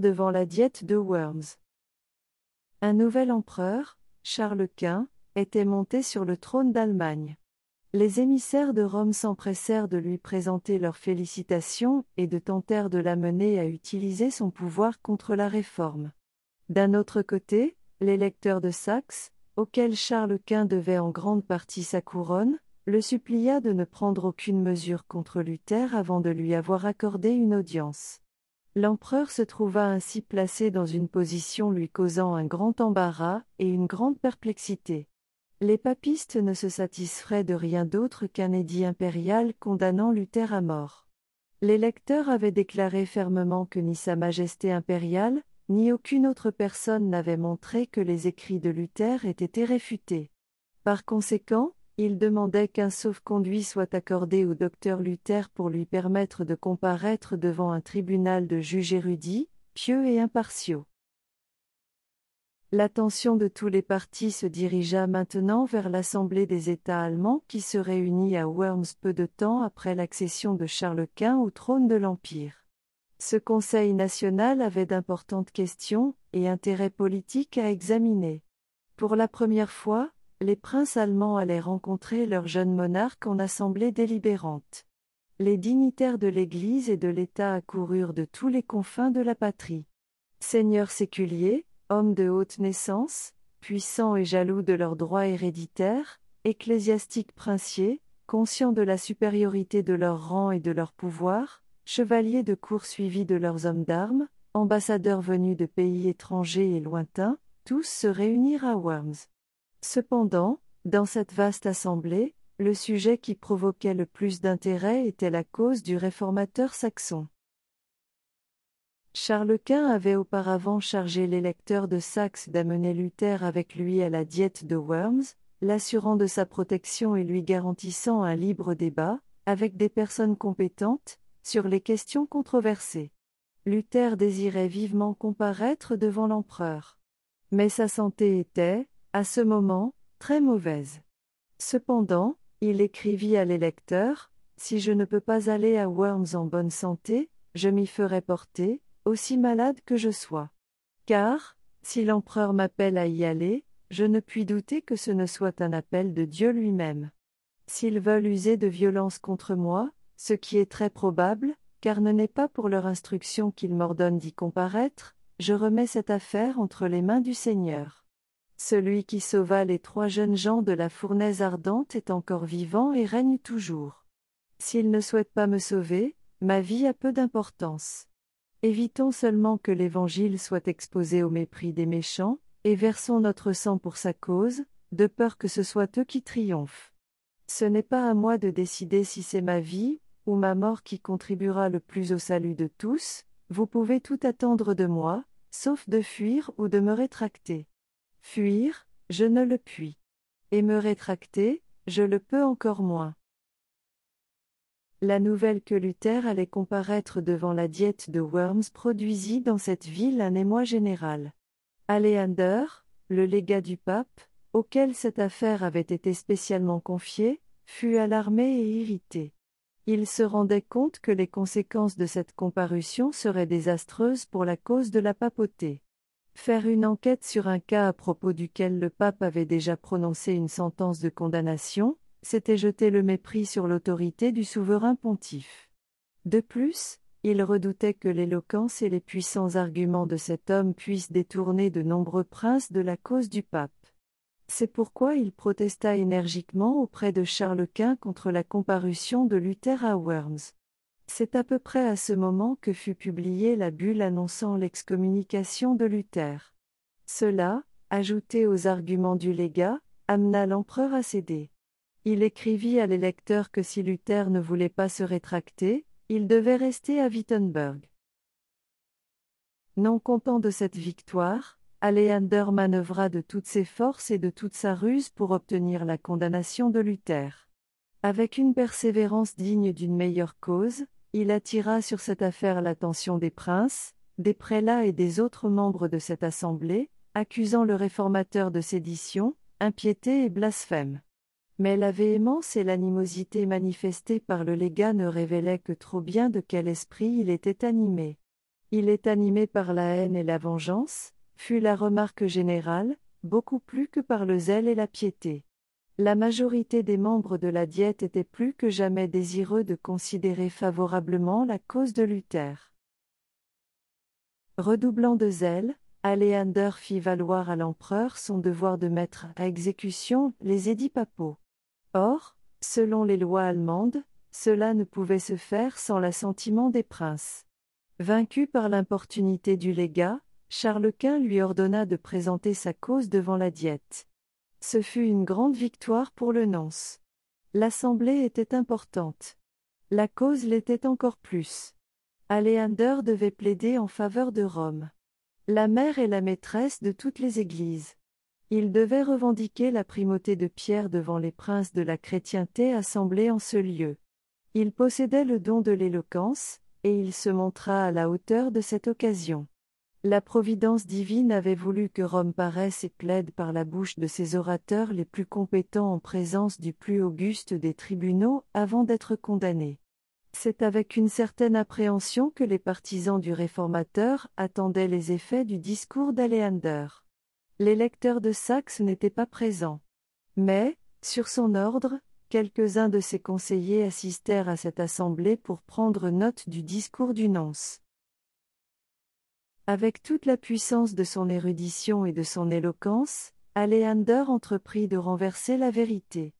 8. Luther devant la diète de Worms. Un nouvel empereur, Charles Quint, était monté sur le trône d'Allemagne. Les émissaires de Rome s'empressèrent de lui présenter leurs félicitations et de tentèrent de l'amener à utiliser son pouvoir contre la réforme. D'un autre côté, l'électeur de Saxe, auquel Charles Quint devait en grande partie sa couronne, le supplia de ne prendre aucune mesure contre Luther avant de lui avoir accordé une audience. L'empereur se trouva ainsi placé dans une position lui causant un grand embarras et une grande perplexité. Les papistes ne se satisferaient de rien d'autre qu'un édit impérial condamnant Luther à mort. L'électeur avait déclaré fermement que ni Sa Majesté impériale, ni aucune autre personne n'avait montré que les écrits de Luther aient été réfutés. Par conséquent, il demandait qu'un sauf-conduit soit accordé au docteur Luther pour lui permettre de comparaître devant un tribunal de juges érudits, pieux et impartiaux. L'attention de tous les partis se dirigea maintenant vers l'Assemblée des États allemands qui se réunit à Worms peu de temps après l'accession de Charles Quint au trône de l'Empire. Ce Conseil national avait d'importantes questions et intérêts politiques à examiner. Pour la première fois, les princes allemands allaient rencontrer leur jeune monarque en assemblée délibérante. Les dignitaires de l'Église et de l'État accoururent de tous les confins de la patrie. Seigneurs séculiers, hommes de haute naissance, puissants et jaloux de leurs droits héréditaires, ecclésiastiques princiers, conscients de la supériorité de leur rang et de leur pouvoir, chevaliers de cour suivis de leurs hommes d'armes, ambassadeurs venus de pays étrangers et lointains, tous se réunirent à Worms. Cependant, dans cette vaste assemblée, le sujet qui provoquait le plus d'intérêt était la cause du réformateur saxon. Charles Quint avait auparavant chargé l'électeur de Saxe d'amener Luther avec lui à la diète de Worms, l'assurant de sa protection et lui garantissant un libre débat, avec des personnes compétentes, sur les questions controversées. Luther désirait vivement comparaître devant l'empereur. Mais sa santé était, à ce moment, très mauvaise. Cependant, il écrivit à l'électeur, Si je ne peux pas aller à Worms en bonne santé, je m'y ferai porter, aussi malade que je sois. Car, si l'empereur m'appelle à y aller, je ne puis douter que ce ne soit un appel de Dieu lui-même. S'ils veulent user de violence contre moi, ce qui est très probable, car ce n'est pas pour leur instruction qu'ils m'ordonnent d'y comparaître, je remets cette affaire entre les mains du Seigneur. Celui qui sauva les trois jeunes gens de la fournaise ardente est encore vivant et règne toujours. S'il ne souhaite pas me sauver, ma vie a peu d'importance. Évitons seulement que l'Évangile soit exposé au mépris des méchants, et versons notre sang pour sa cause, de peur que ce soit eux qui triomphent. Ce n'est pas à moi de décider si c'est ma vie, ou ma mort qui contribuera le plus au salut de tous, vous pouvez tout attendre de moi, sauf de fuir ou de me rétracter. Fuir, je ne le puis. Et me rétracter, je le peux encore moins. La nouvelle que Luther allait comparaître devant la diète de Worms produisit dans cette ville un émoi général. Aléander, le légat du pape, auquel cette affaire avait été spécialement confiée, fut alarmé et irrité. Il se rendait compte que les conséquences de cette comparution seraient désastreuses pour la cause de la papauté. Faire une enquête sur un cas à propos duquel le pape avait déjà prononcé une sentence de condamnation, c'était jeter le mépris sur l'autorité du souverain pontife. De plus, il redoutait que l'éloquence et les puissants arguments de cet homme puissent détourner de nombreux princes de la cause du pape. C'est pourquoi il protesta énergiquement auprès de Charles Quint contre la comparution de Luther à Worms. C'est à peu près à ce moment que fut publiée la bulle annonçant l'excommunication de Luther. Cela, ajouté aux arguments du légat, amena l'empereur à céder. Il écrivit à l'électeur que si Luther ne voulait pas se rétracter, il devait rester à Wittenberg. Non content de cette victoire, Aléander manœuvra de toutes ses forces et de toute sa ruse pour obtenir la condamnation de Luther. Avec une persévérance digne d'une meilleure cause, il attira sur cette affaire l'attention des princes, des prélats et des autres membres de cette assemblée, accusant le réformateur de sédition, impiété et blasphème. Mais la véhémence et l'animosité manifestées par le légat ne révélaient que trop bien de quel esprit il était animé. Il est animé par la haine et la vengeance, fut la remarque générale, beaucoup plus que par le zèle et la piété. La majorité des membres de la Diète étaient plus que jamais désireux de considérer favorablement la cause de Luther. Redoublant de zèle, Aléander fit valoir à l'empereur son devoir de mettre à exécution les édits papaux. Or, selon les lois allemandes, cela ne pouvait se faire sans l'assentiment des princes. Vaincu par l'importunité du légat, Charles Quint lui ordonna de présenter sa cause devant la diète. Ce fut une grande victoire pour le nonce. L'assemblée était importante. La cause l'était encore plus. Aléander devait plaider en faveur de Rome. La mère est la maîtresse de toutes les églises. Il devait revendiquer la primauté de Pierre devant les princes de la chrétienté assemblés en ce lieu. Il possédait le don de l'éloquence, et il se montra à la hauteur de cette occasion. La providence divine avait voulu que Rome paraisse et plaide par la bouche de ses orateurs les plus compétents en présence du plus auguste des tribunaux avant d'être condamnés. C'est avec une certaine appréhension que les partisans du réformateur attendaient les effets du discours d'Aléander. Les lecteurs de Saxe n'étaient pas présents. Mais, sur son ordre, quelques-uns de ses conseillers assistèrent à cette assemblée pour prendre note du discours du nonce. Avec toute la puissance de son érudition et de son éloquence, Aléander entreprit de renverser la vérité.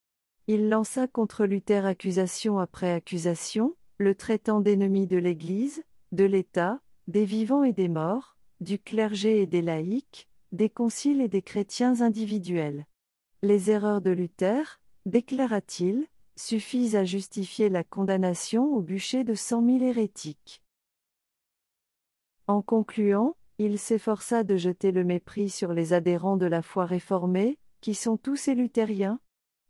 Il lança contre Luther accusation après accusation, le traitant d'ennemi de l'Église, de l'État, des vivants et des morts, du clergé et des laïcs, des conciles et des chrétiens individuels. Les erreurs de Luther, déclara-t-il, suffisent à justifier la condamnation au bûcher de cent mille hérétiques. En concluant, il s'efforça de jeter le mépris sur les adhérents de la foi réformée, qui sont tous luthériens.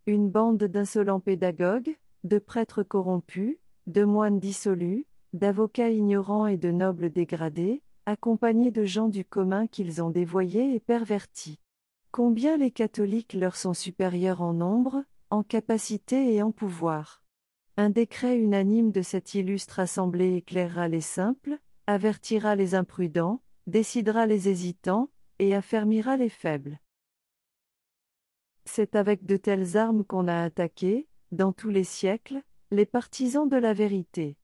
Une bande d'insolents pédagogues, de prêtres corrompus, de moines dissolus, d'avocats ignorants et de nobles dégradés, accompagnés de gens du commun qu'ils ont dévoyés et pervertis. Combien les catholiques leur sont supérieurs en nombre, en capacité et en pouvoir. Un décret unanime de cette illustre assemblée éclairera les simples, avertira les imprudents, décidera les hésitants, et affermira les faibles. C'est avec de telles armes qu'on a attaqué, dans tous les siècles, les partisans de la vérité.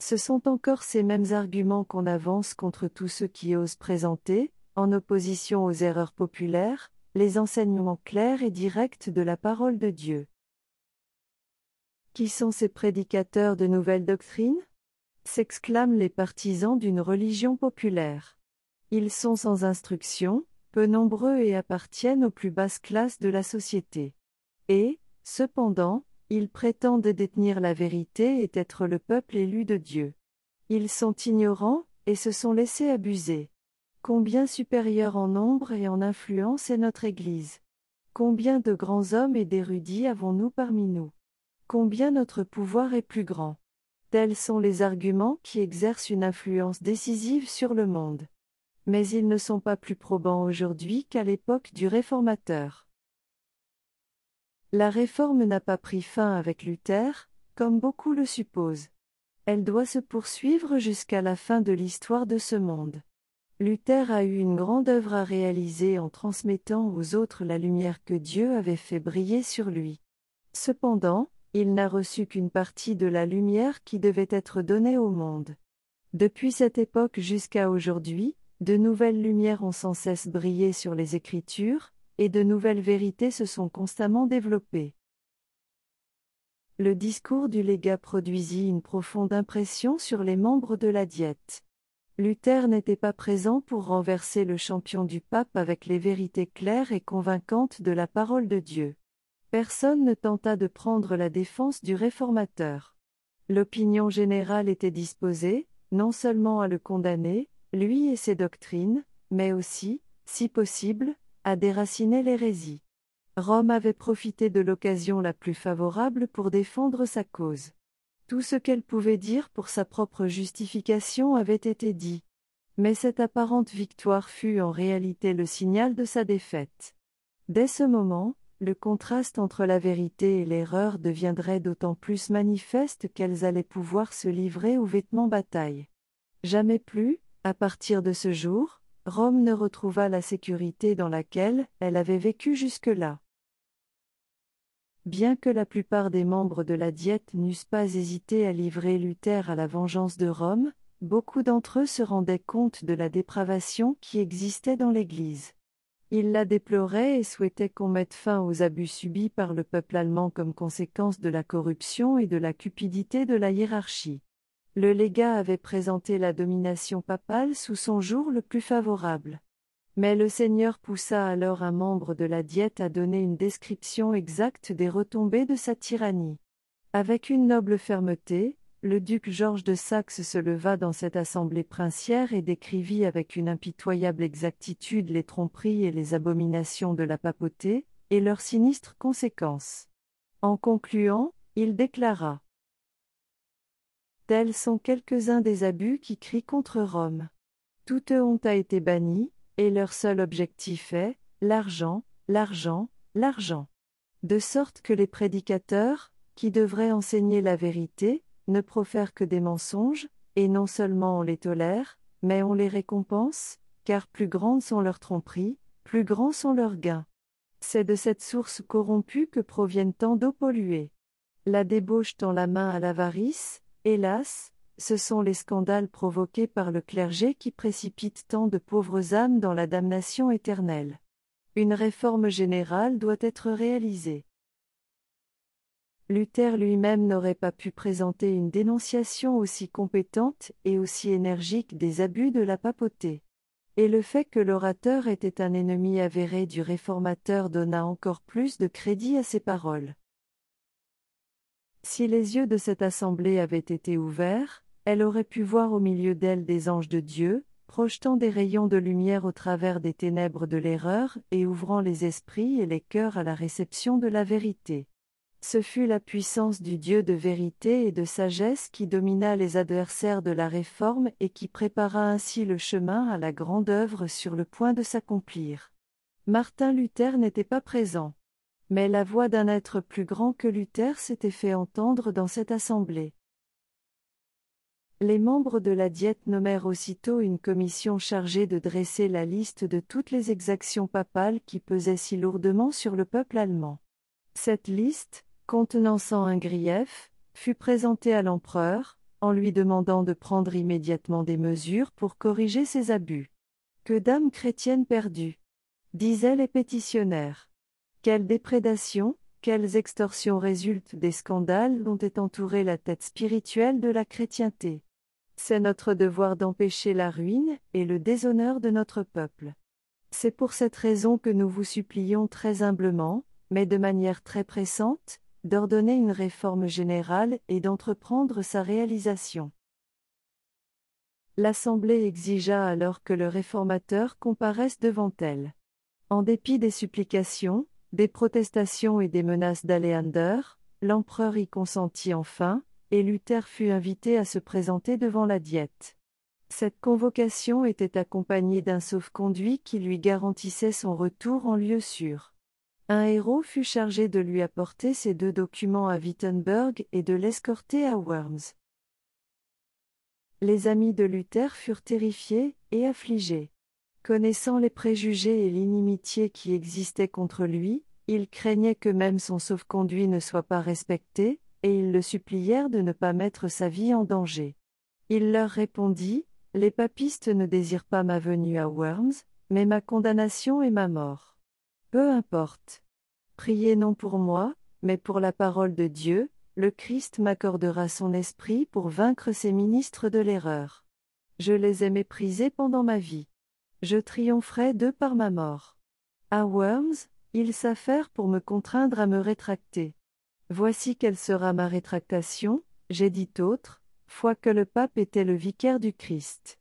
Ce sont encore ces mêmes arguments qu'on avance contre tous ceux qui osent présenter, en opposition aux erreurs populaires, les enseignements clairs et directs de la parole de Dieu. Qui sont ces prédicateurs de nouvelles doctrines? S'exclament les partisans d'une religion populaire. Ils sont sans instruction, peu nombreux et appartiennent aux plus basses classes de la société. Et, cependant, ils prétendent détenir la vérité et être le peuple élu de Dieu. Ils sont ignorants, et se sont laissés abuser. Combien supérieur en nombre et en influence est notre Église? Combien de grands hommes et d'érudits avons-nous parmi nous? Combien notre pouvoir est plus grand? Tels sont les arguments qui exercent une influence décisive sur le monde. Mais ils ne sont pas plus probants aujourd'hui qu'à l'époque du réformateur. La réforme n'a pas pris fin avec Luther, comme beaucoup le supposent. Elle doit se poursuivre jusqu'à la fin de l'histoire de ce monde. Luther a eu une grande œuvre à réaliser en transmettant aux autres la lumière que Dieu avait fait briller sur lui. Cependant, il n'a reçu qu'une partie de la lumière qui devait être donnée au monde. Depuis cette époque jusqu'à aujourd'hui, de nouvelles lumières ont sans cesse brillé sur les Écritures, et de nouvelles vérités se sont constamment développées. Le discours du légat produisit une profonde impression sur les membres de la diète. Luther n'était pas présent pour renverser le champion du pape avec les vérités claires et convaincantes de la parole de Dieu. Personne ne tenta de prendre la défense du réformateur. L'opinion générale était disposée, non seulement à le condamner, lui et ses doctrines, mais aussi, si possible, à déraciner l'hérésie. Rome avait profité de l'occasion la plus favorable pour défendre sa cause. Tout ce qu'elle pouvait dire pour sa propre justification avait été dit. Mais cette apparente victoire fut en réalité le signal de sa défaite. Dès ce moment, le contraste entre la vérité et l'erreur deviendrait d'autant plus manifeste qu'elles allaient pouvoir se livrer au vêtement bataille. Jamais plus, À partir de ce jour, Rome ne retrouva la sécurité dans laquelle elle avait vécu jusque-là. Bien que la plupart des membres de la Diète n'eussent pas hésité à livrer Luther à la vengeance de Rome, beaucoup d'entre eux se rendaient compte de la dépravation qui existait dans l'Église. Ils la déploraient et souhaitaient qu'on mette fin aux abus subis par le peuple allemand comme conséquence de la corruption et de la cupidité de la hiérarchie. Le légat avait présenté la domination papale sous son jour le plus favorable. Mais le Seigneur poussa alors un membre de la Diète à donner une description exacte des retombées de sa tyrannie. Avec une noble fermeté, le duc Georges de Saxe se leva dans cette assemblée princière et décrivit avec une impitoyable exactitude les tromperies et les abominations de la papauté, et leurs sinistres conséquences. En concluant, il déclara Tels sont quelques-uns des abus qui crient contre Rome. Toute honte a été bannie, et leur seul objectif est l'argent, l'argent, l'argent. De sorte que les prédicateurs, qui devraient enseigner la vérité, ne profèrent que des mensonges, et non seulement on les tolère, mais on les récompense, car plus grandes sont leurs tromperies, plus grands sont leurs gains. C'est de cette source corrompue que proviennent tant d'eau polluée. La débauche tend la main à l'avarice, Hélas, ce sont les scandales provoqués par le clergé qui précipitent tant de pauvres âmes dans la damnation éternelle. Une réforme générale doit être réalisée. Luther lui-même n'aurait pas pu présenter une dénonciation aussi compétente et aussi énergique des abus de la papauté. Et le fait que l'orateur était un ennemi avéré du réformateur donna encore plus de crédit à ses paroles. Si les yeux de cette assemblée avaient été ouverts, elle aurait pu voir au milieu d'elle des anges de Dieu, projetant des rayons de lumière au travers des ténèbres de l'erreur et ouvrant les esprits et les cœurs à la réception de la vérité. Ce fut la puissance du Dieu de vérité et de sagesse qui domina les adversaires de la réforme et qui prépara ainsi le chemin à la grande œuvre sur le point de s'accomplir. Martin Luther n'était pas présent. Mais la voix d'un être plus grand que Luther s'était fait entendre dans cette assemblée. Les membres de la Diète nommèrent aussitôt une commission chargée de dresser la liste de toutes les exactions papales qui pesaient si lourdement sur le peuple allemand. Cette liste, contenant un grief, fut présentée à l'empereur, en lui demandant de prendre immédiatement des mesures pour corriger ces abus. Que d'âmes chrétiennes perdues disaient les pétitionnaires. Quelle déprédation, quelles extorsions résultent des scandales dont est entourée la tête spirituelle de la chrétienté. C'est notre devoir d'empêcher la ruine et le déshonneur de notre peuple. C'est pour cette raison que nous vous supplions très humblement, mais de manière très pressante, d'ordonner une réforme générale et d'entreprendre sa réalisation. L'Assemblée exigea alors que le réformateur comparaisse devant elle. En dépit des supplications, des protestations et des menaces d'Aléander, l'empereur y consentit enfin, et Luther fut invité à se présenter devant la diète. Cette convocation était accompagnée d'un sauf-conduit qui lui garantissait son retour en lieu sûr. Un héros fut chargé de lui apporter ces deux documents à Wittenberg et de l'escorter à Worms. Les amis de Luther furent terrifiés et affligés. Connaissant les préjugés et l'inimitié qui existaient contre lui, ils craignaient que même son sauf-conduit ne soit pas respecté, et ils le supplièrent de ne pas mettre sa vie en danger. Il leur répondit, Les papistes ne désirent pas ma venue à Worms, mais ma condamnation et ma mort. Peu importe. Priez non pour moi, mais pour la parole de Dieu, le Christ m'accordera son esprit pour vaincre ses ministres de l'erreur. Je les ai méprisés pendant ma vie. Je triompherai d'eux par ma mort. À Worms, ils s'affairent pour me contraindre à me rétracter. Voici quelle sera ma rétractation, j'ai dit autre, fois que le pape était le vicaire du Christ.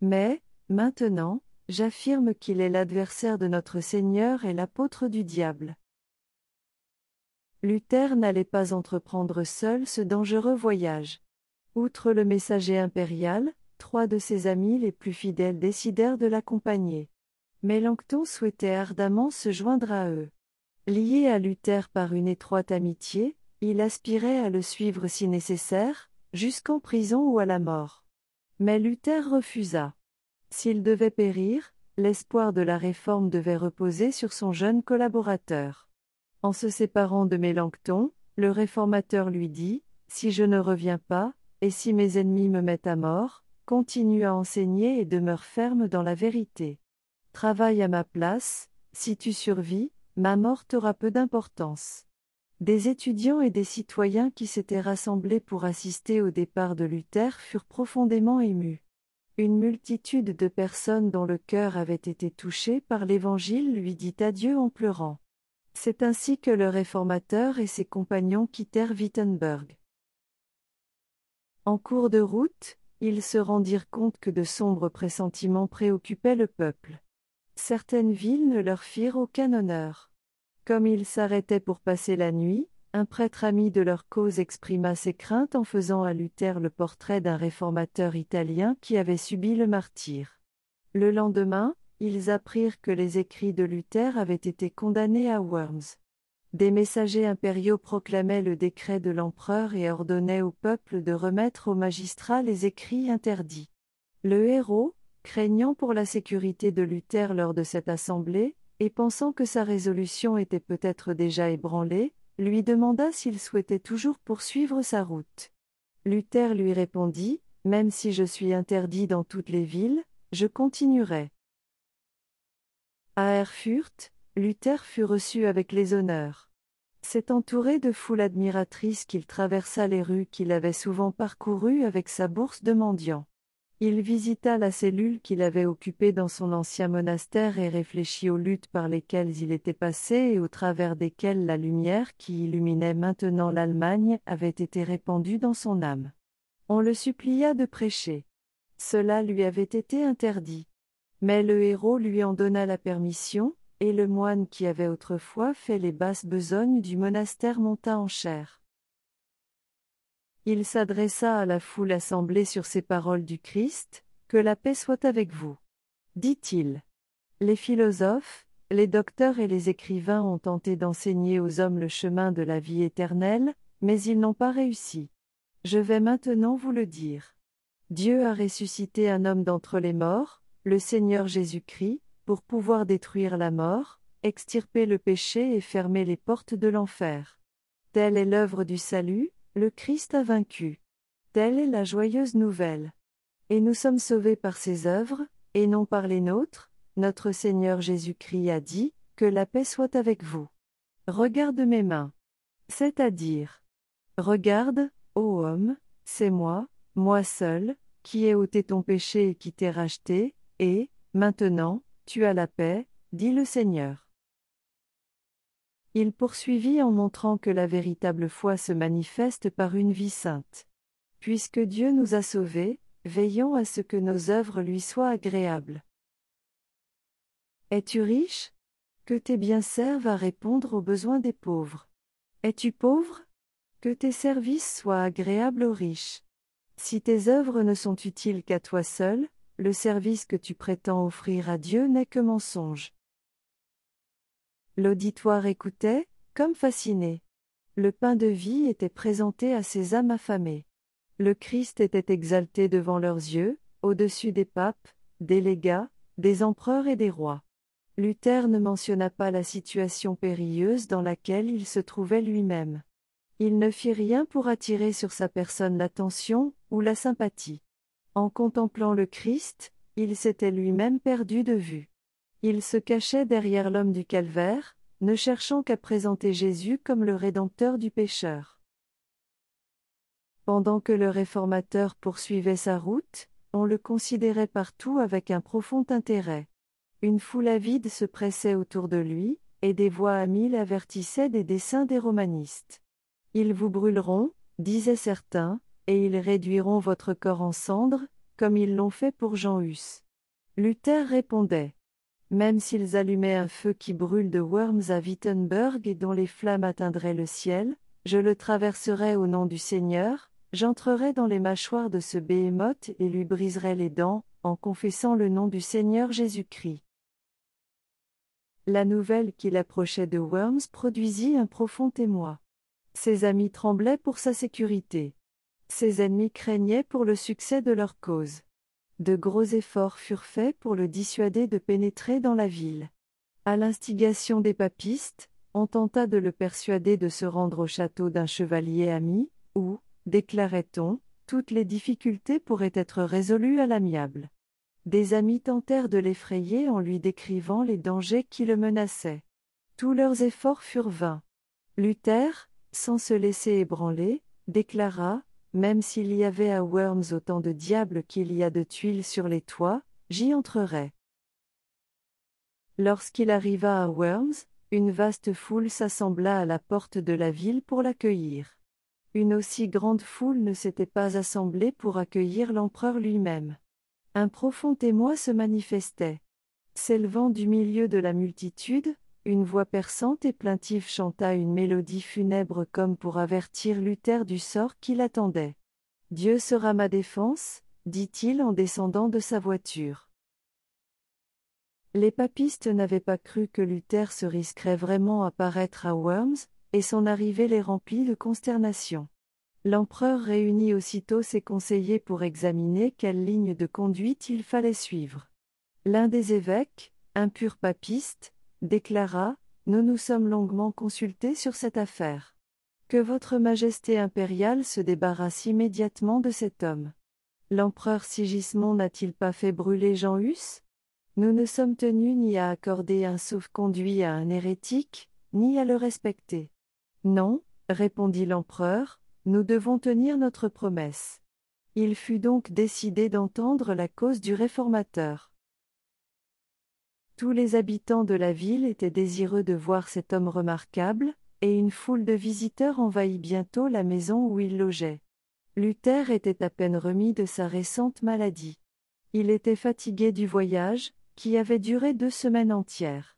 Mais, maintenant, j'affirme qu'il est l'adversaire de notre Seigneur et l'apôtre du diable. Luther n'allait pas entreprendre seul ce dangereux voyage. Outre le messager impérial, trois de ses amis les plus fidèles décidèrent de l'accompagner. Mais Langton souhaitait ardemment se joindre à eux. Lié à Luther par une étroite amitié, il aspirait à le suivre si nécessaire, jusqu'en prison ou à la mort. Mais Luther refusa. S'il devait périr, l'espoir de la réforme devait reposer sur son jeune collaborateur. En se séparant de Mélenchon, le réformateur lui dit, Si je ne reviens pas, et si mes ennemis me mettent à mort, continue à enseigner et demeure ferme dans la vérité. Travaille à ma place, si tu survis, ma mort aura peu d'importance. Des étudiants et des citoyens qui s'étaient rassemblés pour assister au départ de Luther furent profondément émus. Une multitude de personnes dont le cœur avait été touché par l'Évangile lui dit adieu en pleurant. C'est ainsi que le réformateur et ses compagnons quittèrent Wittenberg. En cours de route, ils se rendirent compte que de sombres pressentiments préoccupaient le peuple. Certaines villes ne leur firent aucun honneur. Comme ils s'arrêtaient pour passer la nuit, un prêtre ami de leur cause exprima ses craintes en faisant à Luther le portrait d'un réformateur italien qui avait subi le martyre. Le lendemain, ils apprirent que les écrits de Luther avaient été condamnés à Worms. Des messagers impériaux proclamaient le décret de l'empereur et ordonnaient au peuple de remettre aux magistrats les écrits interdits. Le héros, craignant pour la sécurité de Luther lors de cette assemblée, et pensant que sa résolution était peut-être déjà ébranlée, lui demanda s'il souhaitait toujours poursuivre sa route. Luther lui répondit, Même si je suis interdit dans toutes les villes, je continuerai. À Erfurt, Luther fut reçu avec les honneurs. C'est entouré de foules admiratrices qu'il traversa les rues qu'il avait souvent parcourues avec sa bourse de mendiant. Il visita la cellule qu'il avait occupée dans son ancien monastère et réfléchit aux luttes par lesquelles il était passé et au travers desquelles la lumière qui illuminait maintenant l'Allemagne avait été répandue dans son âme. On le supplia de prêcher. Cela lui avait été interdit. Mais le héros lui en donna la permission, et le moine qui avait autrefois fait les basses besognes du monastère monta en chair. Il s'adressa à la foule assemblée sur ces paroles du Christ, Que la paix soit avec vous. Dit-il. Les philosophes, les docteurs et les écrivains ont tenté d'enseigner aux hommes le chemin de la vie éternelle, mais ils n'ont pas réussi. Je vais maintenant vous le dire. Dieu a ressuscité un homme d'entre les morts, le Seigneur Jésus-Christ, pour pouvoir détruire la mort, extirper le péché et fermer les portes de l'enfer. Telle est l'œuvre du salut, le Christ a vaincu. Telle est la joyeuse nouvelle. Et nous sommes sauvés par ses œuvres, et non par les nôtres, notre Seigneur Jésus-Christ a dit, Que la paix soit avec vous. Regarde mes mains. C'est-à-dire. Regarde, ô homme, c'est moi, moi seul, qui ai ôté ton péché et qui t'ai racheté, et, maintenant, tu as la paix, dit le Seigneur. Il poursuivit en montrant que la véritable foi se manifeste par une vie sainte. Puisque Dieu nous a sauvés, veillons à ce que nos œuvres lui soient agréables. Es-tu riche? Que tes biens servent à répondre aux besoins des pauvres. Es-tu pauvre? Que tes services soient agréables aux riches. Si tes œuvres ne sont utiles qu'à toi seul, le service que tu prétends offrir à Dieu n'est que mensonge. L'auditoire écoutait, comme fasciné. Le pain de vie était présenté à ces âmes affamées. Le Christ était exalté devant leurs yeux, au-dessus des papes, des légats, des empereurs et des rois. Luther ne mentionna pas la situation périlleuse dans laquelle il se trouvait lui-même. Il ne fit rien pour attirer sur sa personne l'attention ou la sympathie. En contemplant le Christ, il s'était lui-même perdu de vue. Il se cachait derrière l'homme du calvaire, ne cherchant qu'à présenter Jésus comme le Rédempteur du pécheur. Pendant que le réformateur poursuivait sa route, on le considérait partout avec un profond intérêt. Une foule avide se pressait autour de lui, et des voix à mille avertissaient des desseins des romanistes. Ils vous brûleront, disaient certains, et ils réduiront votre corps en cendres, comme ils l'ont fait pour Jean Hus. Luther répondait même s'ils allumaient un feu qui brûle de Worms à Wittenberg et dont les flammes atteindraient le ciel, je le traverserai au nom du Seigneur, j'entrerai dans les mâchoires de ce béhémoth et lui briserai les dents, en confessant le nom du Seigneur Jésus-Christ. La nouvelle qu'il approchait de Worms produisit un profond émoi. Ses amis tremblaient pour sa sécurité. Ses ennemis craignaient pour le succès de leur cause. De gros efforts furent faits pour le dissuader de pénétrer dans la ville. À l'instigation des papistes, on tenta de le persuader de se rendre au château d'un chevalier ami, où, déclarait-on, toutes les difficultés pourraient être résolues à l'amiable. Des amis tentèrent de l'effrayer en lui décrivant les dangers qui le menaçaient. Tous leurs efforts furent vains. Luther, sans se laisser ébranler, déclara, Même s'il y avait à Worms autant de diables qu'il y a de tuiles sur les toits, j'y entrerai. Lorsqu'il arriva à Worms, une vaste foule s'assembla à la porte de la ville pour l'accueillir. Une aussi grande foule ne s'était pas assemblée pour accueillir l'empereur lui-même. Un profond émoi se manifestait. S'élevant du milieu de la multitude, une voix perçante et plaintive chanta une mélodie funèbre comme pour avertir Luther du sort qui l'attendait. Dieu sera ma défense, dit-il en descendant de sa voiture. Les papistes n'avaient pas cru que Luther se risquerait vraiment à paraître à Worms, et son arrivée les remplit de consternation. L'empereur réunit aussitôt ses conseillers pour examiner quelle ligne de conduite il fallait suivre. L'un des évêques, un pur papiste, déclara Nous nous sommes longuement consultés sur cette affaire. Que votre Majesté impériale se débarrasse immédiatement de cet homme. L'empereur Sigismond n'a-t-il pas fait brûler Jean Hus? Nous ne sommes tenus ni à accorder un sauf-conduit à un hérétique, ni à le respecter. Non, répondit l'empereur, nous devons tenir notre promesse. Il fut donc décidé d'entendre la cause du réformateur. Tous les habitants de la ville étaient désireux de voir cet homme remarquable, et une foule de visiteurs envahit bientôt la maison où il logeait. Luther était à peine remis de sa récente maladie. Il était fatigué du voyage, qui avait duré deux semaines entières.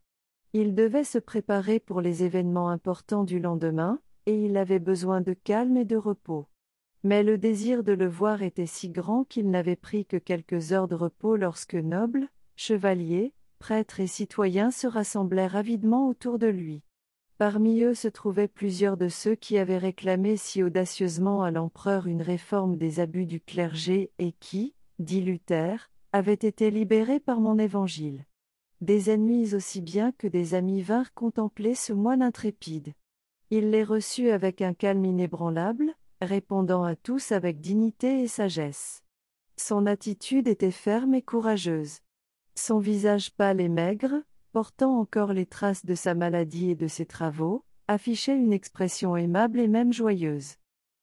Il devait se préparer pour les événements importants du lendemain, et il avait besoin de calme et de repos. Mais le désir de le voir était si grand qu'il n'avait pris que quelques heures de repos lorsque nobles, chevaliers, prêtres et citoyens se rassemblèrent avidement autour de lui. Parmi eux se trouvaient plusieurs de ceux qui avaient réclamé si audacieusement à l'empereur une réforme des abus du clergé et qui, dit Luther, avaient été libérés par mon évangile. Des ennemis aussi bien que des amis vinrent contempler ce moine intrépide. Il les reçut avec un calme inébranlable, répondant à tous avec dignité et sagesse. Son attitude était ferme et courageuse. Son visage pâle et maigre, portant encore les traces de sa maladie et de ses travaux, affichait une expression aimable et même joyeuse.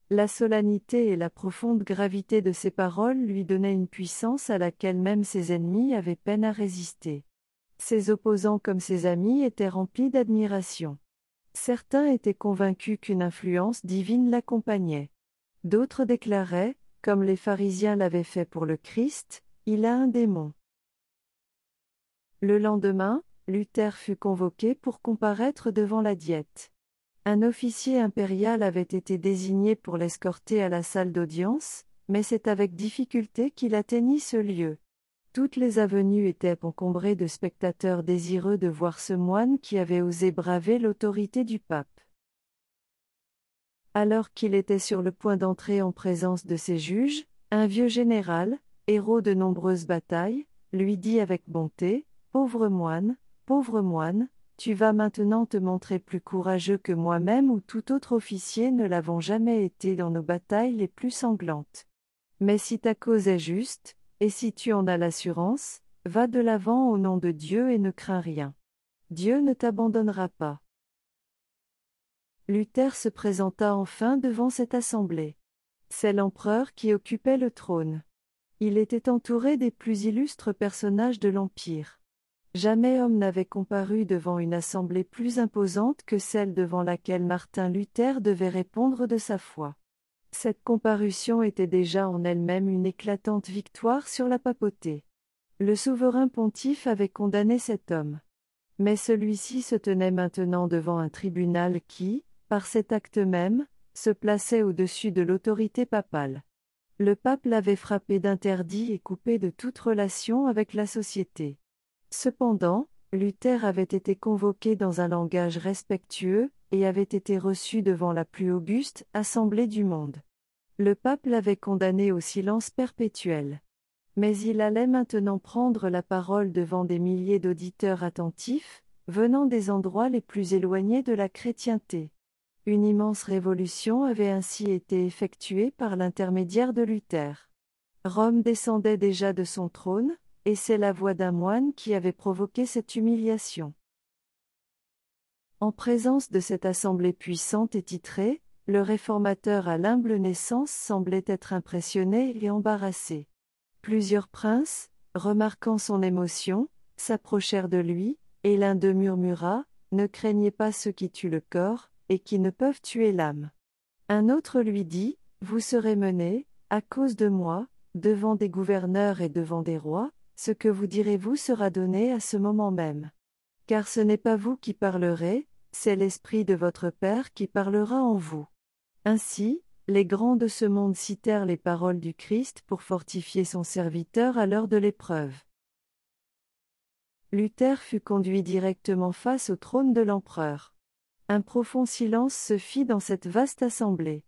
La solennité et la profonde gravité de ses paroles lui donnaient une puissance à laquelle même ses ennemis avaient peine à résister. Ses opposants comme ses amis étaient remplis d'admiration. Certains étaient convaincus qu'une influence divine l'accompagnait. D'autres déclaraient, comme les pharisiens l'avaient fait pour le Christ, il a un démon. Le lendemain, Luther fut convoqué pour comparaître devant la diète. Un officier impérial avait été désigné pour l'escorter à la salle d'audience, mais c'est avec difficulté qu'il atteignit ce lieu. Toutes les avenues étaient encombrées de spectateurs désireux de voir ce moine qui avait osé braver l'autorité du pape. Alors qu'il était sur le point d'entrer en présence de ses juges, un vieux général, héros de nombreuses batailles, lui dit avec bonté, Pauvre moine, pauvre moine, tu vas maintenant te montrer plus courageux que moi-même ou tout autre officier ne l'avons jamais été dans nos batailles les plus sanglantes. Mais si ta cause est juste, et si tu en as l'assurance, va de l'avant au nom de Dieu et ne crains rien. Dieu ne t'abandonnera pas. Luther se présenta enfin devant cette assemblée. C'est l'empereur qui occupait le trône. Il était entouré des plus illustres personnages de l'Empire. Jamais homme n'avait comparu devant une assemblée plus imposante que celle devant laquelle Martin Luther devait répondre de sa foi. Cette comparution était déjà en elle-même une éclatante victoire sur la papauté. Le souverain pontife avait condamné cet homme. Mais celui-ci se tenait maintenant devant un tribunal qui, par cet acte même, se plaçait au-dessus de l'autorité papale. Le pape l'avait frappé d'interdit et coupé de toute relation avec la société. Cependant, Luther avait été convoqué dans un langage respectueux, et avait été reçu devant la plus auguste assemblée du monde. Le pape l'avait condamné au silence perpétuel. Mais il allait maintenant prendre la parole devant des milliers d'auditeurs attentifs, venant des endroits les plus éloignés de la chrétienté. Une immense révolution avait ainsi été effectuée par l'intermédiaire de Luther. Rome descendait déjà de son trône, et c'est la voix d'un moine qui avait provoqué cette humiliation. En présence de cette assemblée puissante et titrée, le réformateur à l'humble naissance semblait être impressionné et embarrassé. Plusieurs princes, remarquant son émotion, s'approchèrent de lui, et l'un d'eux murmura, Ne craignez pas ceux qui tuent le corps, et qui ne peuvent tuer l'âme. Un autre lui dit, Vous serez mené, à cause de moi, devant des gouverneurs et devant des rois, ce que vous direz-vous sera donné à ce moment même. Car ce n'est pas vous qui parlerez, c'est l'Esprit de votre Père qui parlera en vous. Ainsi, les grands de ce monde citèrent les paroles du Christ pour fortifier son serviteur à l'heure de l'épreuve. Luther fut conduit directement face au trône de l'empereur. Un profond silence se fit dans cette vaste assemblée.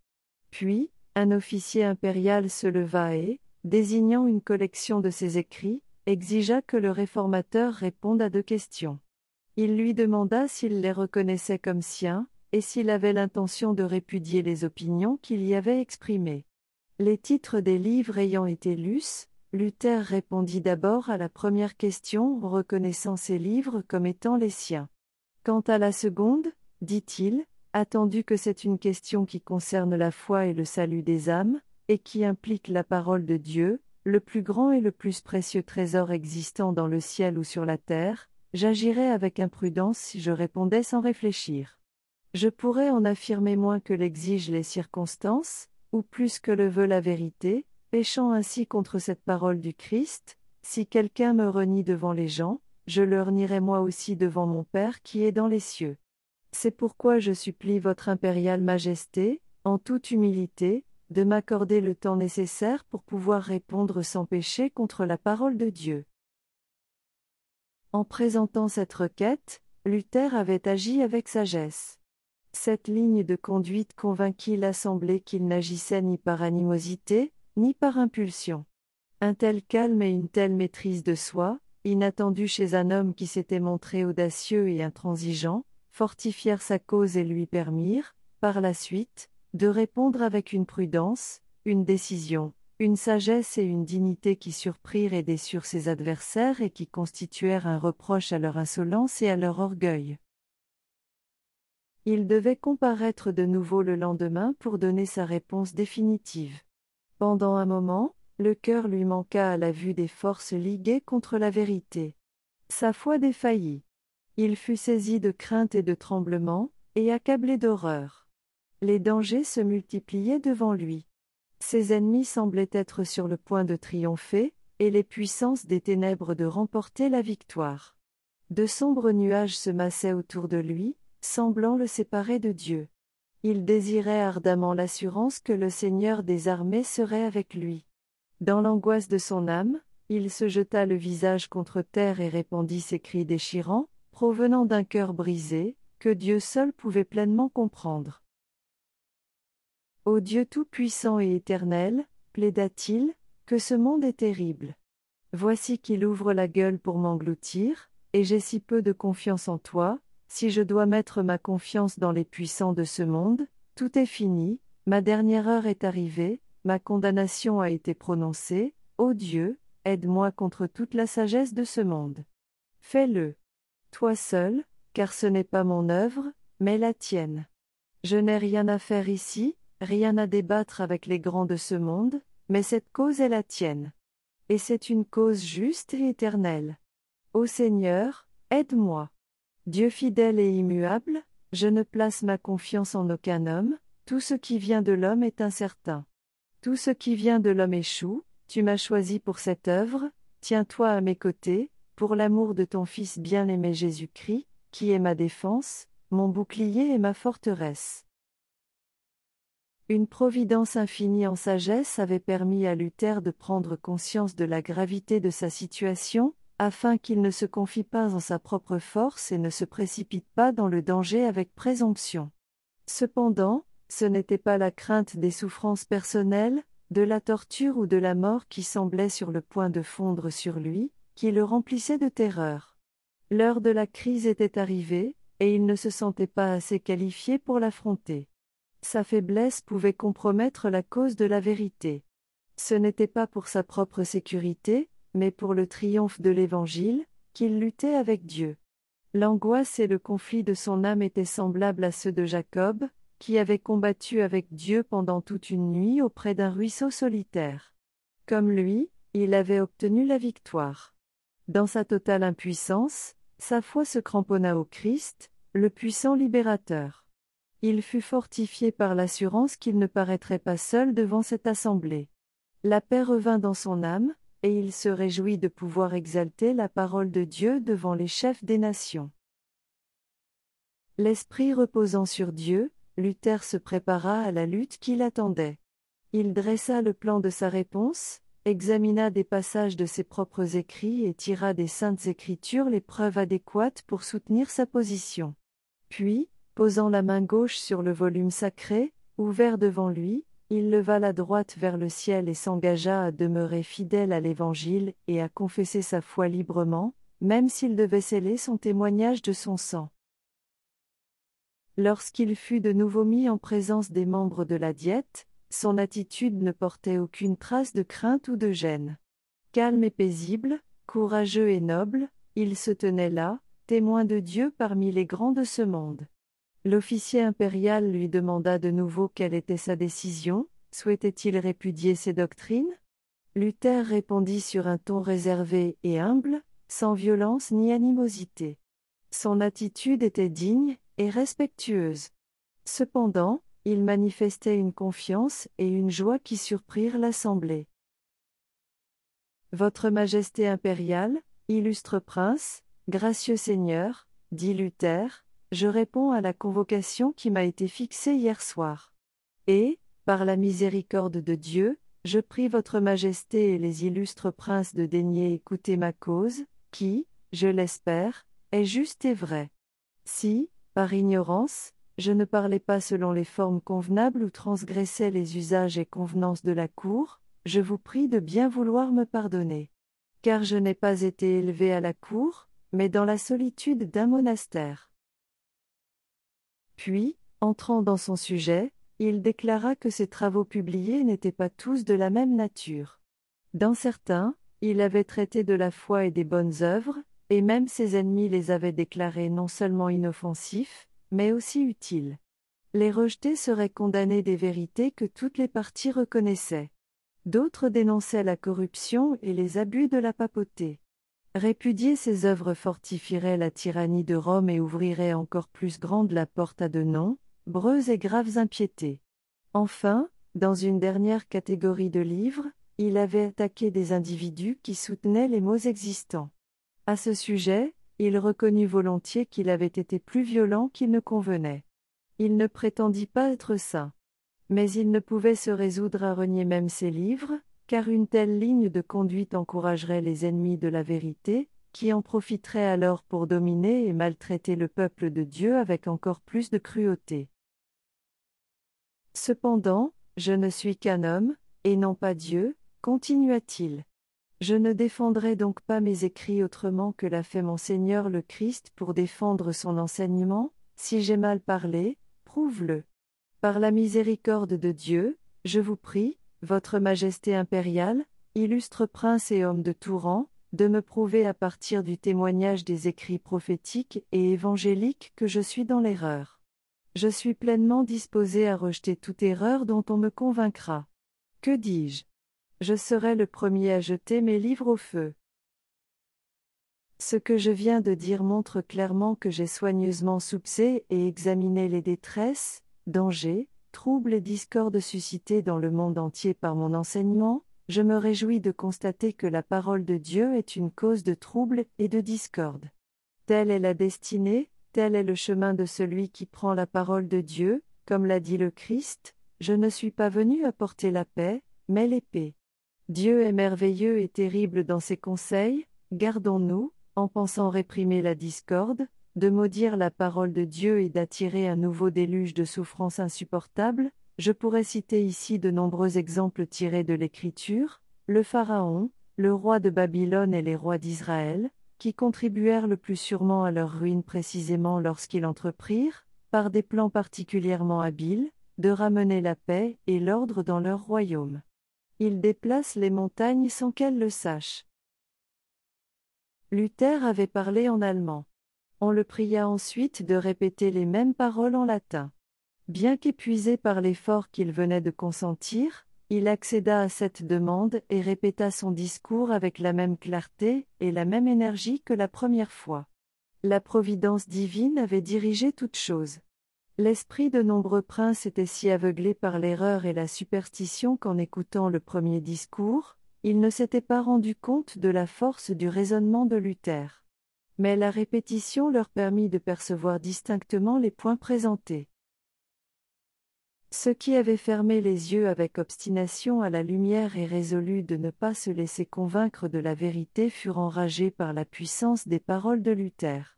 Puis, un officier impérial se leva et, désignant une collection de ses écrits, exigea que le réformateur réponde à deux questions. Il lui demanda s'il les reconnaissait comme siens, et s'il avait l'intention de répudier les opinions qu'il y avait exprimées. Les titres des livres ayant été lus, Luther répondit d'abord à la première question en reconnaissant ces livres comme étant les siens. Quant à la seconde, dit-il, attendu que c'est une question qui concerne la foi et le salut des âmes, et qui implique la parole de Dieu, le plus grand et le plus précieux trésor existant dans le ciel ou sur la terre, j'agirais avec imprudence si je répondais sans réfléchir. Je pourrais en affirmer moins que l'exigent les circonstances, ou plus que le veut la vérité, péchant ainsi contre cette parole du Christ, si quelqu'un me renie devant les gens, je le nierai moi aussi devant mon Père qui est dans les cieux. C'est pourquoi je supplie votre impériale majesté, en toute humilité, de m'accorder le temps nécessaire pour pouvoir répondre sans péché contre la parole de Dieu. En présentant cette requête, Luther avait agi avec sagesse. Cette ligne de conduite convainquit l'Assemblée qu'il n'agissait ni par animosité, ni par impulsion. Un tel calme et une telle maîtrise de soi, inattendue chez un homme qui s'était montré audacieux et intransigeant, fortifièrent sa cause et lui permirent, par la suite, de répondre avec une prudence, une décision, une sagesse et une dignité qui surprirent et déçurent ses adversaires et qui constituèrent un reproche à leur insolence et à leur orgueil. Il devait comparaître de nouveau le lendemain pour donner sa réponse définitive. Pendant un moment, le cœur lui manqua à la vue des forces liguées contre la vérité. Sa foi défaillit. Il fut saisi de crainte et de tremblement, et accablé d'horreur. Les dangers se multipliaient devant lui. Ses ennemis semblaient être sur le point de triompher, et les puissances des ténèbres de remporter la victoire. De sombres nuages se massaient autour de lui, semblant le séparer de Dieu. Il désirait ardemment l'assurance que le Seigneur des armées serait avec lui. Dans l'angoisse de son âme, il se jeta le visage contre terre et répandit ses cris déchirants, provenant d'un cœur brisé, que Dieu seul pouvait pleinement comprendre. Ô Dieu Tout-Puissant et Éternel, plaida-t-il, que ce monde est terrible. Voici qu'il ouvre la gueule pour m'engloutir, et j'ai si peu de confiance en toi, si je dois mettre ma confiance dans les puissants de ce monde, tout est fini, ma dernière heure est arrivée, ma condamnation a été prononcée, ô Dieu, aide-moi contre toute la sagesse de ce monde. Fais-le. Toi seul, car ce n'est pas mon œuvre, mais la tienne. Je n'ai rien à faire ici, Rien à débattre avec les grands de ce monde, mais cette cause est la tienne. Et c'est une cause juste et éternelle. Ô Seigneur, aide-moi. Dieu fidèle et immuable, je ne place ma confiance en aucun homme, tout ce qui vient de l'homme est incertain. Tout ce qui vient de l'homme échoue, tu m'as choisi pour cette œuvre, tiens-toi à mes côtés, pour l'amour de ton Fils bien-aimé Jésus-Christ, qui est ma défense, mon bouclier et ma forteresse. Une providence infinie en sagesse avait permis à Luther de prendre conscience de la gravité de sa situation, afin qu'il ne se confie pas en sa propre force et ne se précipite pas dans le danger avec présomption. Cependant, ce n'était pas la crainte des souffrances personnelles, de la torture ou de la mort qui semblait sur le point de fondre sur lui, qui le remplissait de terreur. L'heure de la crise était arrivée, et il ne se sentait pas assez qualifié pour l'affronter. Sa faiblesse pouvait compromettre la cause de la vérité. Ce n'était pas pour sa propre sécurité, mais pour le triomphe de l'Évangile, qu'il luttait avec Dieu. L'angoisse et le conflit de son âme étaient semblables à ceux de Jacob, qui avait combattu avec Dieu pendant toute une nuit auprès d'un ruisseau solitaire. Comme lui, il avait obtenu la victoire. Dans sa totale impuissance, sa foi se cramponna au Christ, le puissant libérateur. Il fut fortifié par l'assurance qu'il ne paraîtrait pas seul devant cette assemblée. La paix revint dans son âme, et il se réjouit de pouvoir exalter la parole de Dieu devant les chefs des nations. L'esprit reposant sur Dieu, Luther se prépara à la lutte qui l'attendait. Il dressa le plan de sa réponse, examina des passages de ses propres écrits et tira des saintes écritures les preuves adéquates pour soutenir sa position. Puis, posant la main gauche sur le volume sacré, ouvert devant lui, il leva la droite vers le ciel et s'engagea à demeurer fidèle à l'Évangile et à confesser sa foi librement, même s'il devait sceller son témoignage de son sang. Lorsqu'il fut de nouveau mis en présence des membres de la diète, son attitude ne portait aucune trace de crainte ou de gêne. Calme et paisible, courageux et noble, il se tenait là, témoin de Dieu parmi les grands de ce monde. L'officier impérial lui demanda de nouveau quelle était sa décision, souhaitait-il répudier ses doctrines? Luther répondit sur un ton réservé et humble, sans violence ni animosité. Son attitude était digne et respectueuse. Cependant, il manifestait une confiance et une joie qui surprirent l'assemblée. Votre Majesté impériale, illustre prince, gracieux Seigneur, dit Luther, je réponds à la convocation qui m'a été fixée hier soir. Et, par la miséricorde de Dieu, je prie Votre Majesté et les illustres princes de daigner écouter ma cause, qui, je l'espère, est juste et vraie. Si, par ignorance, je ne parlais pas selon les formes convenables ou transgressais les usages et convenances de la cour, je vous prie de bien vouloir me pardonner. Car je n'ai pas été élevé à la cour, mais dans la solitude d'un monastère. Puis, entrant dans son sujet, il déclara que ses travaux publiés n'étaient pas tous de la même nature. Dans certains, il avait traité de la foi et des bonnes œuvres, et même ses ennemis les avaient déclarés non seulement inoffensifs, mais aussi utile. Les rejetés seraient condamnés des vérités que toutes les parties reconnaissaient. D'autres dénonçaient la corruption et les abus de la papauté. Répudier ces œuvres fortifierait la tyrannie de Rome et ouvrirait encore plus grande la porte à de nombreuses et graves impiétés. Enfin, dans une dernière catégorie de livres, il avait attaqué des individus qui soutenaient les mots existants. À ce sujet, il reconnut volontiers qu'il avait été plus violent qu'il ne convenait. Il ne prétendit pas être saint. Mais il ne pouvait se résoudre à renier même ses livres, car une telle ligne de conduite encouragerait les ennemis de la vérité, qui en profiteraient alors pour dominer et maltraiter le peuple de Dieu avec encore plus de cruauté. Cependant, je ne suis qu'un homme, et non pas Dieu, continua-t-il. Je ne défendrai donc pas mes écrits autrement que l'a fait mon Seigneur le Christ pour défendre son enseignement, si j'ai mal parlé, prouve-le. Par la miséricorde de Dieu, je vous prie, Votre Majesté impériale, illustre prince et homme de tout rang, de me prouver à partir du témoignage des écrits prophétiques et évangéliques que je suis dans l'erreur. Je suis pleinement disposé à rejeter toute erreur dont on me convaincra. Que dis-je? Je serai le premier à jeter mes livres au feu. Ce que je viens de dire montre clairement que j'ai soigneusement soupçé et examiné les détresses, dangers, troubles et discordes suscités dans le monde entier par mon enseignement, je me réjouis de constater que la parole de Dieu est une cause de troubles et de discorde. Telle est la destinée, tel est le chemin de celui qui prend la parole de Dieu, comme l'a dit le Christ, je ne suis pas venu apporter la paix, mais l'épée. Dieu est merveilleux et terrible dans ses conseils, gardons-nous, en pensant réprimer la discorde, de maudire la parole de Dieu et d'attirer un nouveau déluge de souffrances insupportables, Je pourrais citer ici de nombreux exemples tirés de l'Écriture, le Pharaon, le roi de Babylone et les rois d'Israël, qui contribuèrent le plus sûrement à leur ruine précisément lorsqu'ils entreprirent, par des plans particulièrement habiles, de ramener la paix et l'ordre dans leur royaume. Ils déplacent les montagnes sans qu'elles le sachent. Luther avait parlé en allemand. On le pria ensuite de répéter les mêmes paroles en latin. Bien qu'épuisé par l'effort qu'il venait de consentir, il accéda à cette demande et répéta son discours avec la même clarté et la même énergie que la première fois. La providence divine avait dirigé toutes choses. L'esprit de nombreux princes était si aveuglé par l'erreur et la superstition qu'en écoutant le premier discours, ils ne s'étaient pas rendus compte de la force du raisonnement de Luther. Mais la répétition leur permit de percevoir distinctement les points présentés. Ceux qui avaient fermé les yeux avec obstination à la lumière et résolus de ne pas se laisser convaincre de la vérité furent enragés par la puissance des paroles de Luther.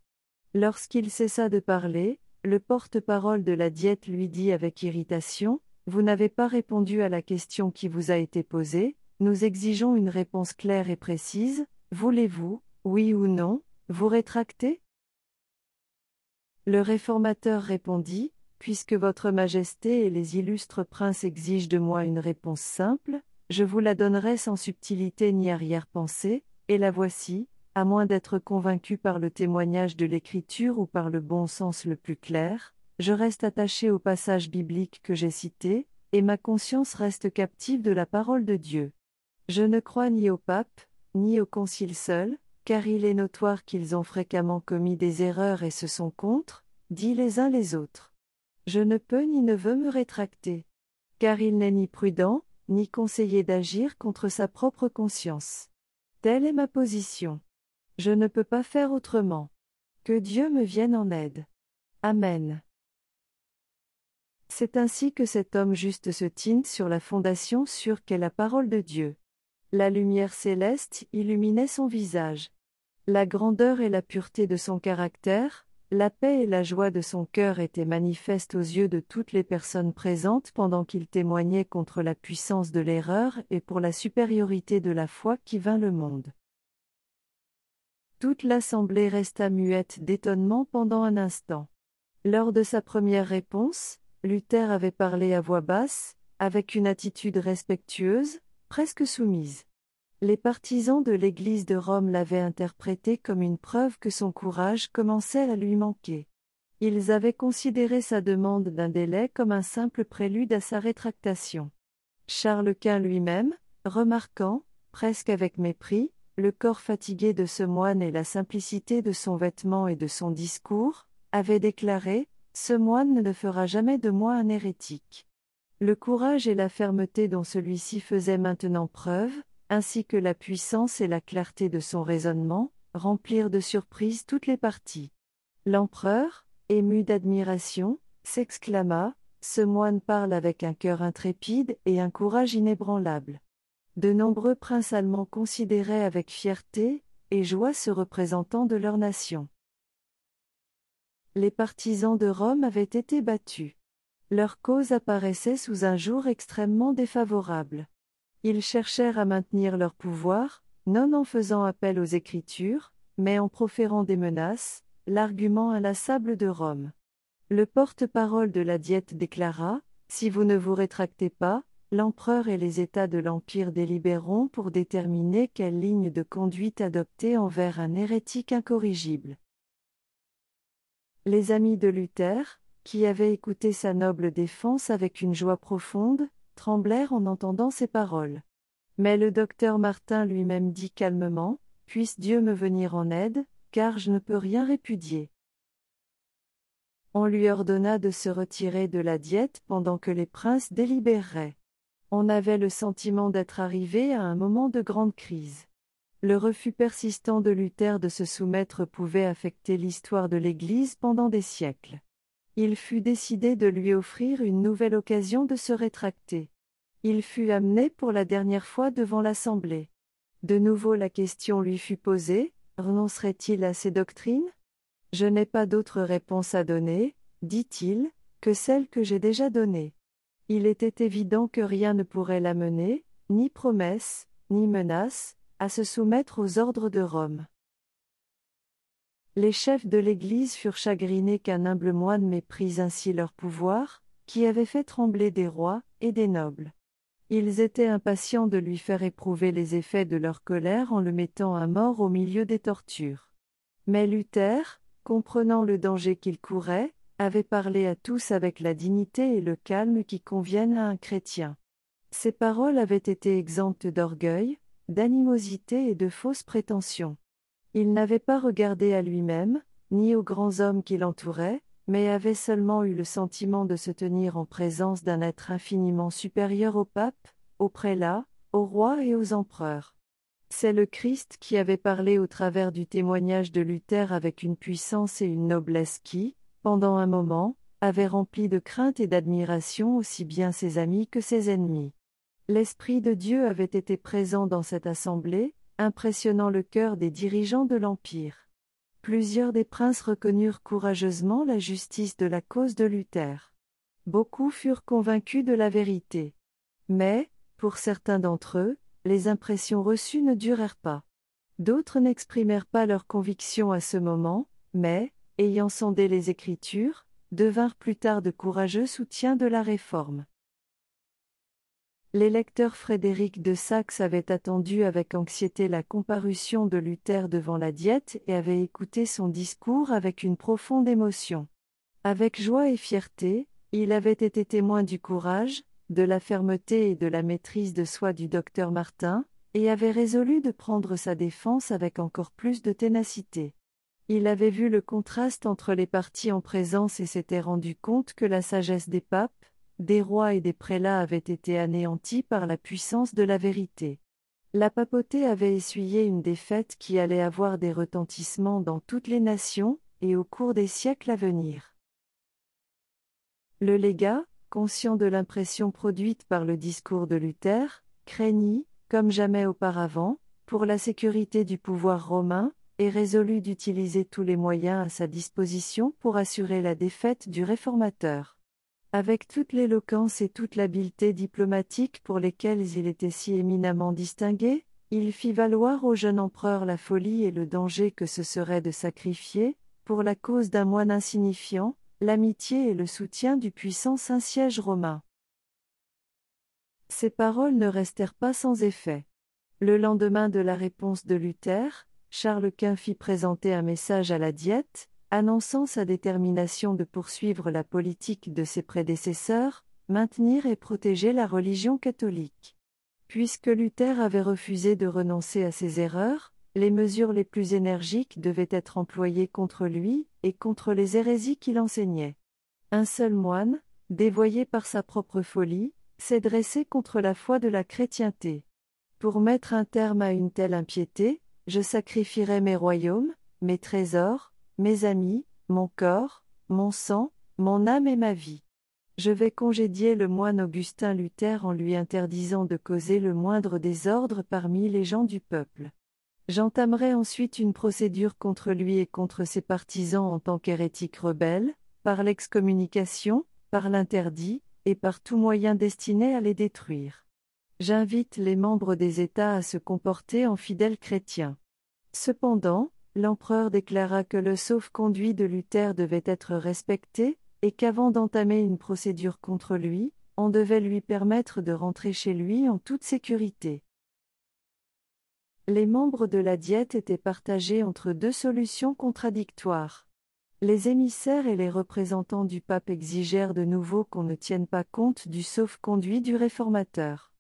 Lorsqu'il cessa de parler, le porte-parole de la diète lui dit avec irritation, Vous n'avez pas répondu à la question qui vous a été posée, nous exigeons une réponse claire et précise, voulez-vous, oui ou non, vous rétracter Le réformateur répondit, Puisque Votre Majesté et les illustres princes exigent de moi une réponse simple, je vous la donnerai sans subtilité ni arrière-pensée, et la voici, à moins d'être convaincu par le témoignage de l'Écriture ou par le bon sens le plus clair, je reste attaché au passage biblique que j'ai cité, et ma conscience reste captive de la parole de Dieu. Je ne crois ni au pape, ni au concile seul, car il est notoire qu'ils ont fréquemment commis des erreurs et se sont contre, dit les uns les autres. Je ne peux ni ne veux me rétracter. Car il n'est ni prudent, ni conseillé d'agir contre sa propre conscience. Telle est ma position. Je ne peux pas faire autrement. Que Dieu me vienne en aide. Amen. C'est ainsi que cet homme juste se tint sur la fondation sûre qu'est la parole de Dieu. La lumière céleste illuminait son visage. La grandeur et la pureté de son caractère, la paix et la joie de son cœur étaient manifestes aux yeux de toutes les personnes présentes pendant qu'il témoignait contre la puissance de l'erreur et pour la supériorité de la foi qui vint le monde. Toute l'assemblée resta muette d'étonnement pendant un instant. Lors de sa première réponse, Luther avait parlé à voix basse, avec une attitude respectueuse, presque soumise. Les partisans de l'Église de Rome l'avaient interprété comme une preuve que son courage commençait à lui manquer. Ils avaient considéré sa demande d'un délai comme un simple prélude à sa rétractation. Charles Quint lui-même, remarquant, presque avec mépris, le corps fatigué de ce moine et la simplicité de son vêtement et de son discours, avait déclaré Ce moine ne fera jamais de moi un hérétique. Le courage et la fermeté dont celui-ci faisait maintenant preuve, ainsi que la puissance et la clarté de son raisonnement, remplirent de surprise toutes les parties. L'empereur, ému d'admiration, s'exclama, Ce moine parle avec un cœur intrépide et un courage inébranlable. De nombreux princes allemands considéraient avec fierté et joie ce représentant de leur nation. Les partisans de Rome avaient été battus. Leur cause apparaissait sous un jour extrêmement défavorable. Ils cherchèrent à maintenir leur pouvoir, non en faisant appel aux Écritures, mais en proférant des menaces, l'argument inlassable de Rome. Le porte-parole de la Diète déclara Si vous ne vous rétractez pas, l'empereur et les États de l'Empire délibéreront pour déterminer quelle ligne de conduite adopter envers un hérétique incorrigible. Les amis de Luther, qui avaient écouté sa noble défense avec une joie profonde, tremblèrent en entendant ces paroles. Mais le docteur Martin lui-même dit calmement, Puisse Dieu me venir en aide, car je ne peux rien répudier. On lui ordonna de se retirer de la diète pendant que les princes délibéreraient. On avait le sentiment d'être arrivé à un moment de grande crise. Le refus persistant de Luther de se soumettre pouvait affecter l'histoire de l'Église pendant des siècles il fut décidé de lui offrir une nouvelle occasion de se rétracter. Il fut amené pour la dernière fois devant l'Assemblée. De nouveau la question lui fut posée, renoncerait-il à ses doctrines? Je n'ai pas d'autre réponse à donner, dit-il, que celle que j'ai déjà donnée. Il était évident que rien ne pourrait l'amener, ni promesse, ni menace, à se soumettre aux ordres de Rome. Les chefs de l'Église furent chagrinés qu'un humble moine méprise ainsi leur pouvoir, qui avait fait trembler des rois et des nobles. Ils étaient impatients de lui faire éprouver les effets de leur colère en le mettant à mort au milieu des tortures. Mais Luther, comprenant le danger qu'il courait, avait parlé à tous avec la dignité et le calme qui conviennent à un chrétien. Ses paroles avaient été exemptes d'orgueil, d'animosité et de fausses prétentions. Il n'avait pas regardé à lui-même, ni aux grands hommes qui l'entouraient, mais avait seulement eu le sentiment de se tenir en présence d'un être infiniment supérieur au pape, aux prélats, aux rois et aux empereurs. C'est le Christ qui avait parlé au travers du témoignage de Luther avec une puissance et une noblesse qui, pendant un moment, avait rempli de crainte et d'admiration aussi bien ses amis que ses ennemis. L'Esprit de Dieu avait été présent dans cette assemblée, impressionnant le cœur des dirigeants de l'Empire. Plusieurs des princes reconnurent courageusement la justice de la cause de Luther. Beaucoup furent convaincus de la vérité. Mais, pour certains d'entre eux, les impressions reçues ne durèrent pas. D'autres n'exprimèrent pas leur conviction à ce moment, mais, ayant sondé les Écritures, devinrent plus tard de courageux soutiens de la Réforme. L'électeur Frédéric de Saxe avait attendu avec anxiété la comparution de Luther devant la diète et avait écouté son discours avec une profonde émotion. Avec joie et fierté, il avait été témoin du courage, de la fermeté et de la maîtrise de soi du docteur Martin, et avait résolu de prendre sa défense avec encore plus de ténacité. Il avait vu le contraste entre les partis en présence et s'était rendu compte que la sagesse des papes, des rois et des prélats avaient été anéantis par la puissance de la vérité. La papauté avait essuyé une défaite qui allait avoir des retentissements dans toutes les nations, et au cours des siècles à venir. Le légat, conscient de l'impression produite par le discours de Luther, craignit, comme jamais auparavant, pour la sécurité du pouvoir romain, et résolut d'utiliser tous les moyens à sa disposition pour assurer la défaite du réformateur. Avec toute l'éloquence et toute l'habileté diplomatique pour lesquelles il était si éminemment distingué, il fit valoir au jeune empereur la folie et le danger que ce serait de sacrifier, pour la cause d'un moine insignifiant, l'amitié et le soutien du puissant Saint-Siège romain. Ces paroles ne restèrent pas sans effet. Le lendemain de la réponse de Luther, Charles Quint fit présenter un message à la Diète, annonçant sa détermination de poursuivre la politique de ses prédécesseurs, maintenir et protéger la religion catholique. Puisque Luther avait refusé de renoncer à ses erreurs, les mesures les plus énergiques devaient être employées contre lui et contre les hérésies qu'il enseignait. Un seul moine, dévoyé par sa propre folie, s'est dressé contre la foi de la chrétienté. Pour mettre un terme à une telle impiété, je sacrifierai mes royaumes, mes trésors, mes amis, mon corps, mon sang, mon âme et ma vie. Je vais congédier le moine Augustin Luther en lui interdisant de causer le moindre désordre parmi les gens du peuple. J'entamerai ensuite une procédure contre lui et contre ses partisans en tant qu'hérétique rebelle, par l'excommunication, par l'interdit, et par tout moyen destiné à les détruire. J'invite les membres des États à se comporter en fidèles chrétiens. Cependant, l'empereur déclara que le sauf-conduit de Luther devait être respecté, et qu'avant d'entamer une procédure contre lui, on devait lui permettre de rentrer chez lui en toute sécurité. Les membres de la diète étaient partagés entre deux solutions contradictoires. Les émissaires et les représentants du pape exigèrent de nouveau qu'on ne tienne pas compte du sauf-conduit du réformateur.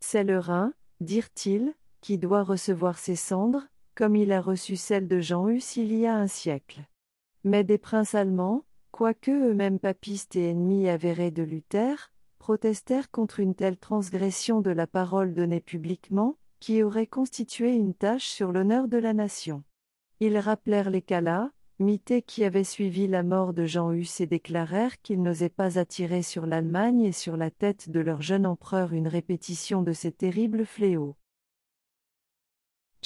C'est le Rhin, dirent-ils, qui doit recevoir ses cendres, comme il a reçu celle de Jean Hus il y a un siècle. Mais des princes allemands, quoique eux-mêmes papistes et ennemis avérés de Luther, protestèrent contre une telle transgression de la parole donnée publiquement, qui aurait constitué une tâche sur l'honneur de la nation. Ils rappelèrent les Calas, mités qui avaient suivi la mort de Jean Hus et déclarèrent qu'ils n'osaient pas attirer sur l'Allemagne et sur la tête de leur jeune empereur une répétition de ces terribles fléaux.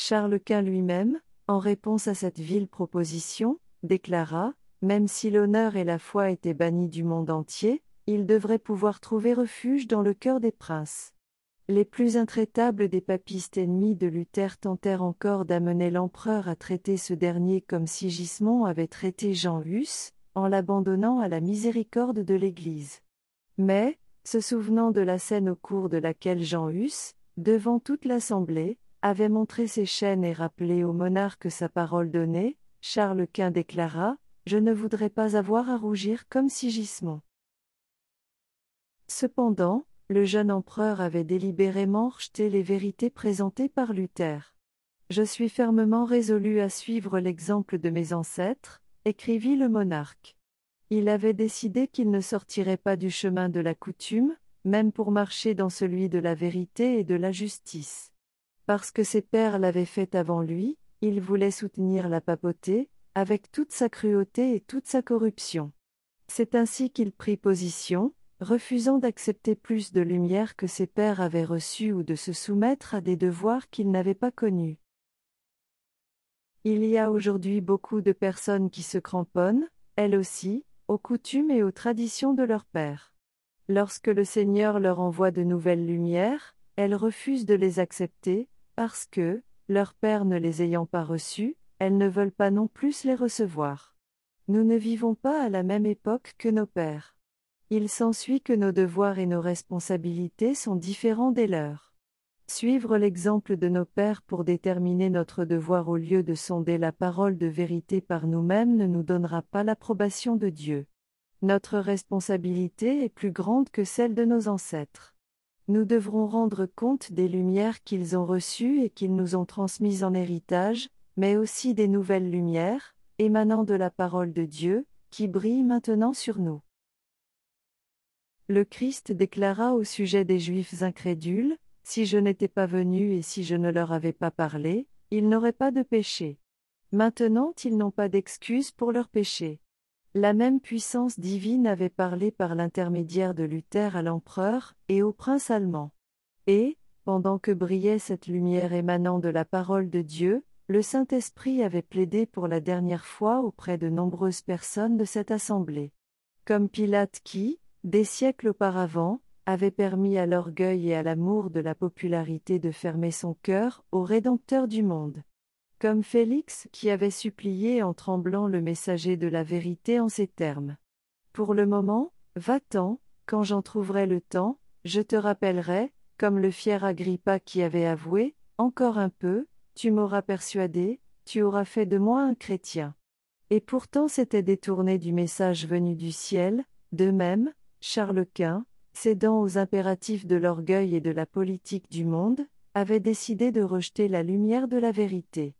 Charles Quint lui-même, en réponse à cette vile proposition, déclara Même si l'honneur et la foi étaient bannis du monde entier, il devrait pouvoir trouver refuge dans le cœur des princes. Les plus intraitables des papistes ennemis de Luther tentèrent encore d'amener l'empereur à traiter ce dernier comme si Gismond avait traité Jean Hus, en l'abandonnant à la miséricorde de l'Église. Mais, se souvenant de la scène au cours de laquelle Jean Hus, devant toute l'Assemblée, avait montré ses chaînes et rappelé au monarque sa parole donnée, Charles Quint déclara Je ne voudrais pas avoir à rougir comme Sigismond. Cependant, le jeune empereur avait délibérément rejeté les vérités présentées par Luther. Je suis fermement résolu à suivre l'exemple de mes ancêtres, écrivit le monarque. Il avait décidé qu'il ne sortirait pas du chemin de la coutume, même pour marcher dans celui de la vérité et de la justice. Parce que ses pères l'avaient fait avant lui, il voulait soutenir la papauté, avec toute sa cruauté et toute sa corruption. C'est ainsi qu'il prit position, refusant d'accepter plus de lumière que ses pères avaient reçue ou de se soumettre à des devoirs qu'il n'avait pas connus. Il y a aujourd'hui beaucoup de personnes qui se cramponnent, elles aussi, aux coutumes et aux traditions de leurs pères. Lorsque le Seigneur leur envoie de nouvelles lumières, elles refusent de les accepter, parce que, leurs pères ne les ayant pas reçues, elles ne veulent pas non plus les recevoir. Nous ne vivons pas à la même époque que nos pères. Il s'ensuit que nos devoirs et nos responsabilités sont différents des leurs. Suivre l'exemple de nos pères pour déterminer notre devoir au lieu de sonder la parole de vérité par nous-mêmes ne nous donnera pas l'approbation de Dieu. Notre responsabilité est plus grande que celle de nos ancêtres. Nous devrons rendre compte des lumières qu'ils ont reçues et qu'ils nous ont transmises en héritage, mais aussi des nouvelles lumières, émanant de la parole de Dieu, qui brillent maintenant sur nous. Le Christ déclara au sujet des Juifs incrédules, Si je n'étais pas venu et si je ne leur avais pas parlé, ils n'auraient pas de péché. Maintenant ils n'ont pas d'excuse pour leur péché. La même puissance divine avait parlé par l'intermédiaire de Luther à l'empereur et au prince allemand. Et, pendant que brillait cette lumière émanant de la parole de Dieu, le Saint-Esprit avait plaidé pour la dernière fois auprès de nombreuses personnes de cette assemblée. Comme Pilate qui, des siècles auparavant, avait permis à l'orgueil et à l'amour de la popularité de fermer son cœur au Rédempteur du monde. Comme Félix qui avait supplié en tremblant le messager de la vérité en ces termes. Pour le moment, va-t'en, quand j'en trouverai le temps, je te rappellerai, comme le fier Agrippa qui avait avoué, encore un peu, tu m'auras persuadé, tu auras fait de moi un chrétien. Et pourtant s'était détourné du message venu du ciel, de même, Charles Quint, cédant aux impératifs de l'orgueil et de la politique du monde, avait décidé de rejeter la lumière de la vérité.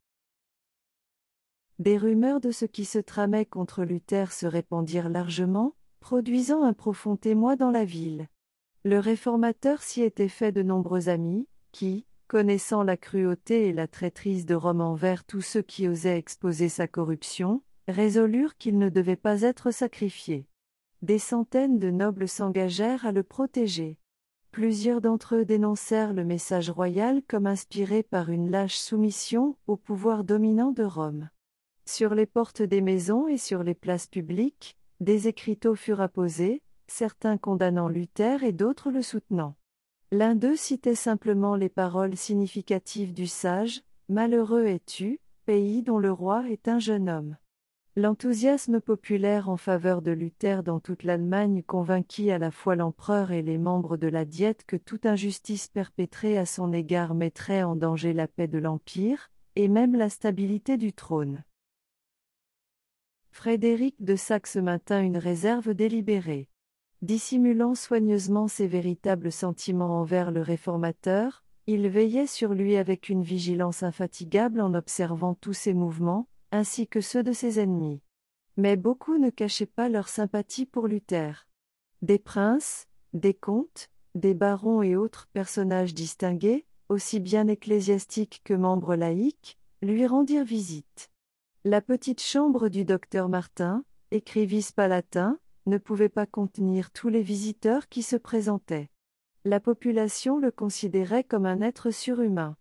Des rumeurs de ce qui se tramait contre Luther se répandirent largement, produisant un profond émoi dans la ville. Le réformateur s'y était fait de nombreux amis, qui, connaissant la cruauté et la traîtrise de Rome envers tous ceux qui osaient exposer sa corruption, résolurent qu'il ne devait pas être sacrifié. Des centaines de nobles s'engagèrent à le protéger. Plusieurs d'entre eux dénoncèrent le message royal comme inspiré par une lâche soumission au pouvoir dominant de Rome. Sur les portes des maisons et sur les places publiques, des écriteaux furent apposés, certains condamnant Luther et d'autres le soutenant. L'un d'eux citait simplement les paroles significatives du sage Malheureux es-tu, pays dont le roi est un jeune homme. L'enthousiasme populaire en faveur de Luther dans toute l'Allemagne convainquit à la fois l'empereur et les membres de la Diète que toute injustice perpétrée à son égard mettrait en danger la paix de l'Empire, et même la stabilité du trône. Frédéric de Saxe maintint une réserve délibérée. Dissimulant soigneusement ses véritables sentiments envers le réformateur, il veillait sur lui avec une vigilance infatigable en observant tous ses mouvements, ainsi que ceux de ses ennemis. Mais beaucoup ne cachaient pas leur sympathie pour Luther. Des princes, des comtes, des barons et autres personnages distingués, aussi bien ecclésiastiques que membres laïcs, lui rendirent visite. La petite chambre du docteur Martin, écrivit palatin, ne pouvait pas contenir tous les visiteurs qui se présentaient. La population le considérait comme un être surhumain.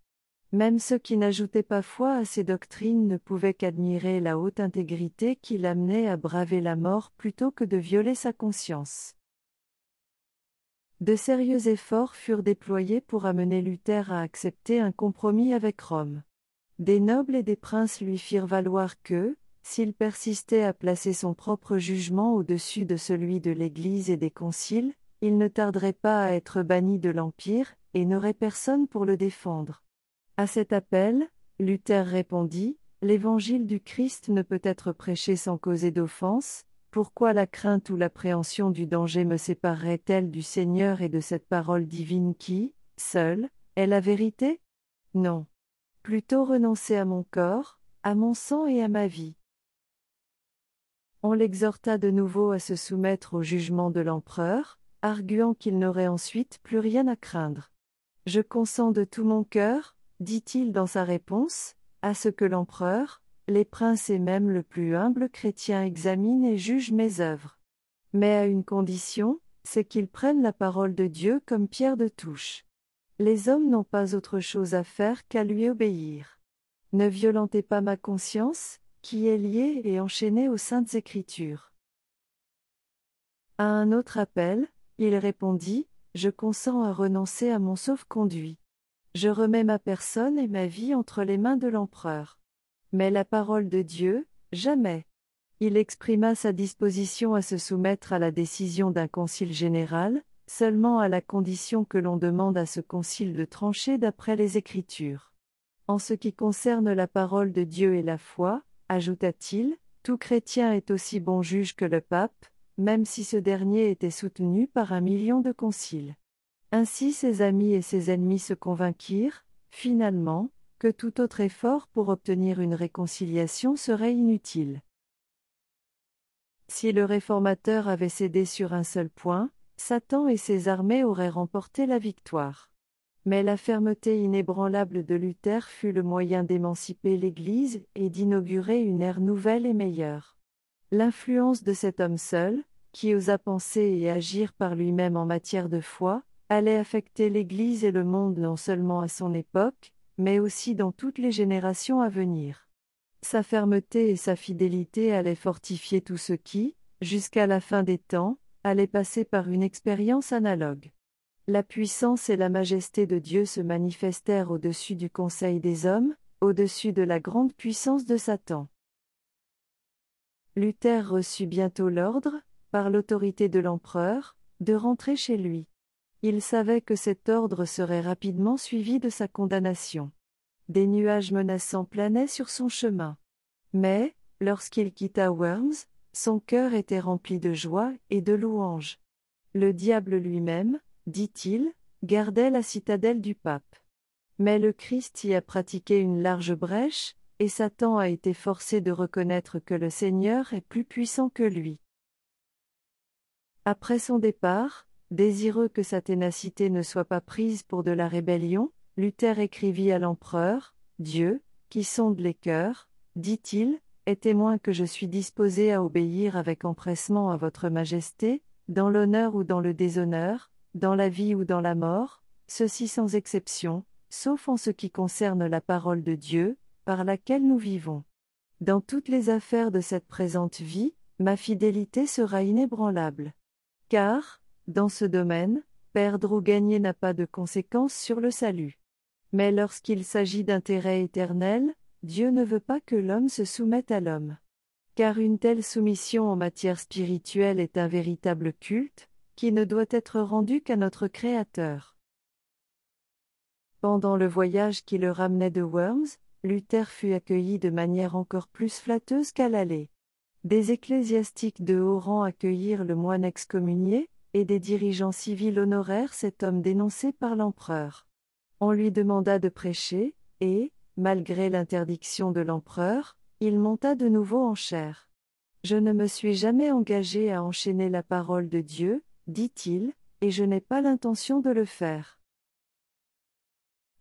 Même ceux qui n'ajoutaient pas foi à ces doctrines ne pouvaient qu'admirer la haute intégrité qui l'amenait à braver la mort plutôt que de violer sa conscience. De sérieux efforts furent déployés pour amener Luther à accepter un compromis avec Rome. Des nobles et des princes lui firent valoir que, s'il persistait à placer son propre jugement au-dessus de celui de l'Église et des conciles, il ne tarderait pas à être banni de l'Empire, et n'aurait personne pour le défendre. À cet appel, Luther répondit, L'Évangile du Christ ne peut être prêché sans causer d'offense, pourquoi la crainte ou l'appréhension du danger me séparerait-elle du Seigneur et de cette parole divine qui, seule, est la vérité? Non. Plutôt renoncer à mon corps, à mon sang et à ma vie. On l'exhorta de nouveau à se soumettre au jugement de l'empereur, arguant qu'il n'aurait ensuite plus rien à craindre. Je consens de tout mon cœur, dit-il dans sa réponse, à ce que l'empereur, les princes et même le plus humble chrétien examinent et jugent mes œuvres. Mais à une condition, c'est qu'ils prennent la parole de Dieu comme pierre de touche. Les hommes n'ont pas autre chose à faire qu'à lui obéir. Ne violentez pas ma conscience, qui est liée et enchaînée aux saintes écritures. À un autre appel, il répondit, Je consens à renoncer à mon sauf-conduit. Je remets ma personne et ma vie entre les mains de l'empereur. Mais la parole de Dieu, jamais. Il exprima sa disposition à se soumettre à la décision d'un concile général, seulement à la condition que l'on demande à ce concile de trancher d'après les Écritures. En ce qui concerne la parole de Dieu et la foi, ajouta-t-il, tout chrétien est aussi bon juge que le pape, même si ce dernier était soutenu par un million de conciles. Ainsi ses amis et ses ennemis se convainquirent, finalement, que tout autre effort pour obtenir une réconciliation serait inutile. Si le réformateur avait cédé sur un seul point, Satan et ses armées auraient remporté la victoire. Mais la fermeté inébranlable de Luther fut le moyen d'émanciper l'Église et d'inaugurer une ère nouvelle et meilleure. L'influence de cet homme seul, qui osa penser et agir par lui-même en matière de foi, allait affecter l'Église et le monde non seulement à son époque, mais aussi dans toutes les générations à venir. Sa fermeté et sa fidélité allaient fortifier tout ce qui, jusqu'à la fin des temps, allait passer par une expérience analogue. La puissance et la majesté de Dieu se manifestèrent au-dessus du conseil des hommes, au-dessus de la grande puissance de Satan. Luther reçut bientôt l'ordre, par l'autorité de l'empereur, de rentrer chez lui. Il savait que cet ordre serait rapidement suivi de sa condamnation. Des nuages menaçants planaient sur son chemin. Mais, lorsqu'il quitta Worms, son cœur était rempli de joie et de louanges. Le diable lui-même, dit-il, gardait la citadelle du pape. Mais le Christ y a pratiqué une large brèche, et Satan a été forcé de reconnaître que le Seigneur est plus puissant que lui. Après son départ, Désireux que sa ténacité ne soit pas prise pour de la rébellion, Luther écrivit à l'empereur, Dieu, qui sonde les cœurs, dit-il, est témoin que je suis disposé à obéir avec empressement à votre majesté, dans l'honneur ou dans le déshonneur, dans la vie ou dans la mort, ceci sans exception, sauf en ce qui concerne la parole de Dieu, par laquelle nous vivons. Dans toutes les affaires de cette présente vie, ma fidélité sera inébranlable. Car, dans ce domaine, perdre ou gagner n'a pas de conséquences sur le salut. Mais lorsqu'il s'agit d'intérêt éternel, Dieu ne veut pas que l'homme se soumette à l'homme. Car une telle soumission en matière spirituelle est un véritable culte, qui ne doit être rendu qu'à notre Créateur. Pendant le voyage qui le ramenait de Worms, Luther fut accueilli de manière encore plus flatteuse qu'à l'aller. Des ecclésiastiques de haut rang accueillirent le moine excommunié, et des dirigeants civils honorèrent cet homme dénoncé par l'empereur. On lui demanda de prêcher, et, malgré l'interdiction de l'empereur, il monta de nouveau en chair. Je ne me suis jamais engagé à enchaîner la parole de Dieu, dit-il, et je n'ai pas l'intention de le faire.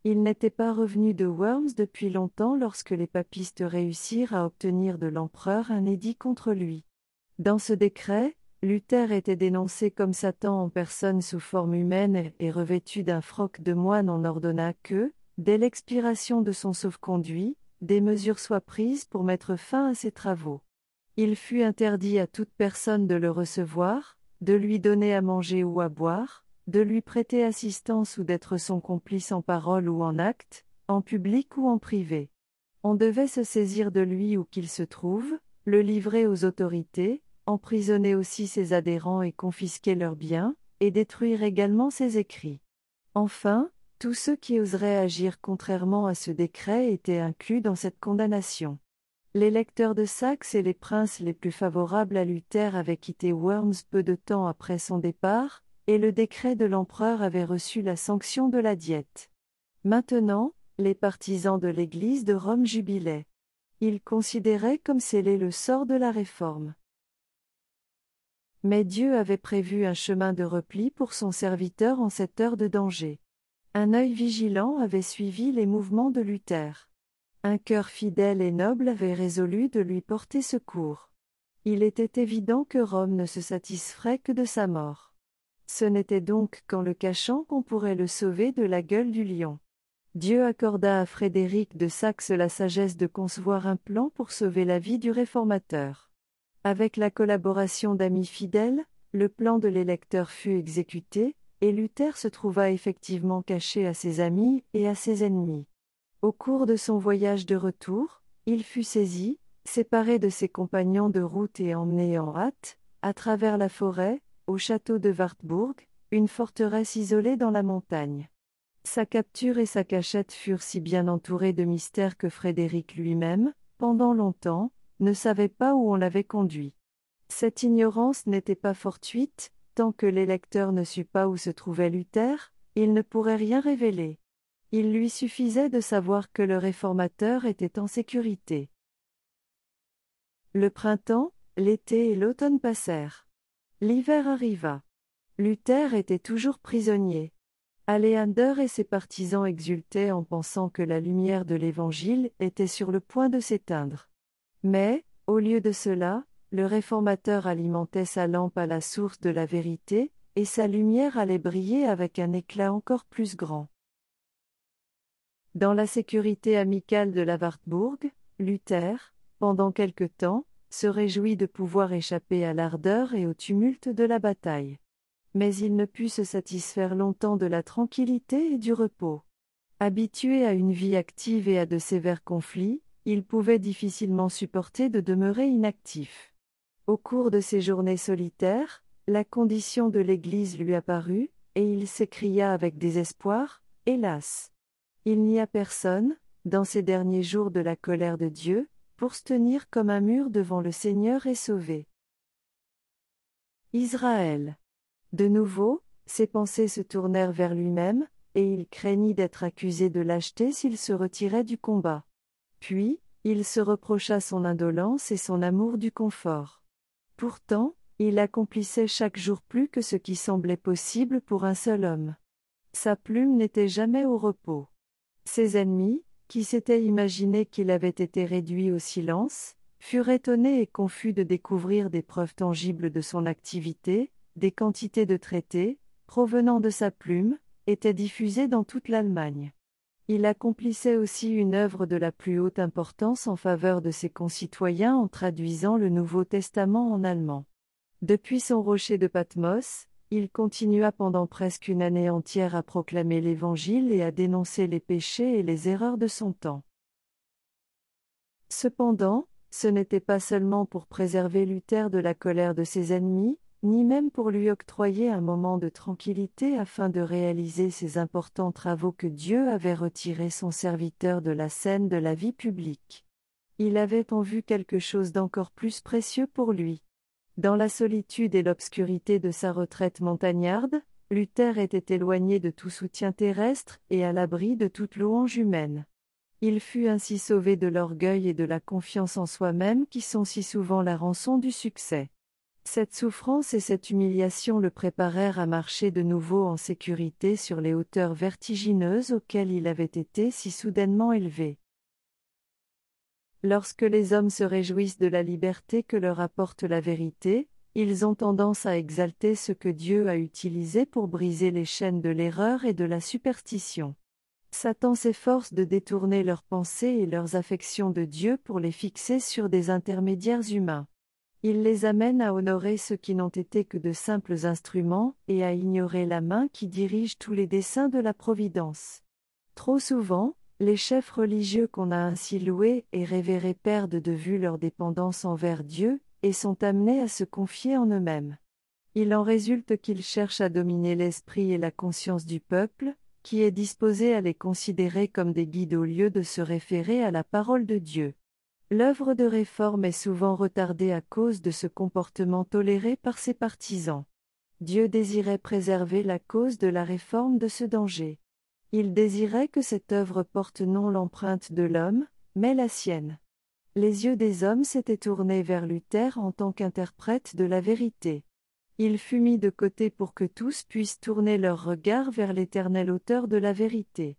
Il n'était pas revenu de Worms depuis longtemps lorsque les papistes réussirent à obtenir de l'empereur un édit contre lui. Dans ce décret, Luther était dénoncé comme Satan en personne sous forme humaine et revêtu d'un froc de moine on ordonna que, dès l'expiration de son sauf-conduit, des mesures soient prises pour mettre fin à ses travaux. Il fut interdit à toute personne de le recevoir, de lui donner à manger ou à boire, de lui prêter assistance ou d'être son complice en parole ou en acte, en public ou en privé. On devait se saisir de lui où qu'il se trouve, le livrer aux autorités, emprisonner aussi ses adhérents et confisquer leurs biens, et détruire également ses écrits. Enfin, tous ceux qui oseraient agir contrairement à ce décret étaient inclus dans cette condamnation. Les lecteurs de Saxe et les princes les plus favorables à Luther avaient quitté Worms peu de temps après son départ, et le décret de l'empereur avait reçu la sanction de la diète. Maintenant, les partisans de l'Église de Rome jubilaient. Ils considéraient comme scellé le sort de la réforme. Mais Dieu avait prévu un chemin de repli pour son serviteur en cette heure de danger. Un œil vigilant avait suivi les mouvements de Luther. Un cœur fidèle et noble avait résolu de lui porter secours. Il était évident que Rome ne se satisferait que de sa mort. Ce n'était donc qu'en le cachant qu'on pourrait le sauver de la gueule du lion. Dieu accorda à Frédéric de Saxe la sagesse de concevoir un plan pour sauver la vie du réformateur. Avec la collaboration d'amis fidèles, le plan de l'électeur fut exécuté, et Luther se trouva effectivement caché à ses amis et à ses ennemis. Au cours de son voyage de retour, il fut saisi, séparé de ses compagnons de route et emmené en hâte, à travers la forêt, au château de Wartburg, une forteresse isolée dans la montagne. Sa capture et sa cachette furent si bien entourées de mystères que Frédéric lui-même, pendant longtemps, ne savait pas où on l'avait conduit. Cette ignorance n'était pas fortuite, tant que l'électeur ne sut pas où se trouvait Luther, il ne pourrait rien révéler. Il lui suffisait de savoir que le réformateur était en sécurité. Le printemps, l'été et l'automne passèrent. L'hiver arriva. Luther était toujours prisonnier. Aléander et ses partisans exultaient en pensant que la lumière de l'Évangile était sur le point de s'éteindre. Mais, au lieu de cela, le réformateur alimentait sa lampe à la source de la vérité, et sa lumière allait briller avec un éclat encore plus grand. Dans la sécurité amicale de la Wartburg, Luther, pendant quelque temps, se réjouit de pouvoir échapper à l'ardeur et au tumulte de la bataille. Mais il ne put se satisfaire longtemps de la tranquillité et du repos. Habitué à une vie active et à de sévères conflits, il pouvait difficilement supporter de demeurer inactif. Au cours de ces journées solitaires, la condition de l'Église lui apparut, et il s'écria avec désespoir, Hélas Il n'y a personne, dans ces derniers jours de la colère de Dieu, pour se tenir comme un mur devant le Seigneur et sauver. Israël. De nouveau, ses pensées se tournèrent vers lui-même, et il craignit d'être accusé de lâcheté s'il se retirait du combat. Puis, il se reprocha son indolence et son amour du confort. Pourtant, il accomplissait chaque jour plus que ce qui semblait possible pour un seul homme. Sa plume n'était jamais au repos. Ses ennemis, qui s'était imaginé qu'il avait été réduit au silence, furent étonnés et confus de découvrir des preuves tangibles de son activité, des quantités de traités, provenant de sa plume, étaient diffusées dans toute l'Allemagne. Il accomplissait aussi une œuvre de la plus haute importance en faveur de ses concitoyens en traduisant le Nouveau Testament en allemand. Depuis son rocher de Patmos, il continua pendant presque une année entière à proclamer l'Évangile et à dénoncer les péchés et les erreurs de son temps. Cependant, ce n'était pas seulement pour préserver Luther de la colère de ses ennemis, ni même pour lui octroyer un moment de tranquillité afin de réaliser ses importants travaux que Dieu avait retiré son serviteur de la scène de la vie publique. Il avait en vue quelque chose d'encore plus précieux pour lui. Dans la solitude et l'obscurité de sa retraite montagnarde, Luther était éloigné de tout soutien terrestre et à l'abri de toute louange humaine. Il fut ainsi sauvé de l'orgueil et de la confiance en soi-même qui sont si souvent la rançon du succès. Cette souffrance et cette humiliation le préparèrent à marcher de nouveau en sécurité sur les hauteurs vertigineuses auxquelles il avait été si soudainement élevé. Lorsque les hommes se réjouissent de la liberté que leur apporte la vérité, ils ont tendance à exalter ce que Dieu a utilisé pour briser les chaînes de l'erreur et de la superstition. Satan s'efforce de détourner leurs pensées et leurs affections de Dieu pour les fixer sur des intermédiaires humains. Il les amène à honorer ceux qui n'ont été que de simples instruments, et à ignorer la main qui dirige tous les desseins de la Providence. Trop souvent, les chefs religieux qu'on a ainsi loués et révérés perdent de vue leur dépendance envers Dieu, et sont amenés à se confier en eux-mêmes. Il en résulte qu'ils cherchent à dominer l'esprit et la conscience du peuple, qui est disposé à les considérer comme des guides au lieu de se référer à la parole de Dieu. L'œuvre de réforme est souvent retardée à cause de ce comportement toléré par ses partisans. Dieu désirait préserver la cause de la réforme de ce danger. Il désirait que cette œuvre porte non l'empreinte de l'homme, mais la sienne. Les yeux des hommes s'étaient tournés vers Luther en tant qu'interprète de la vérité. Il fut mis de côté pour que tous puissent tourner leur regard vers l'éternel auteur de la vérité.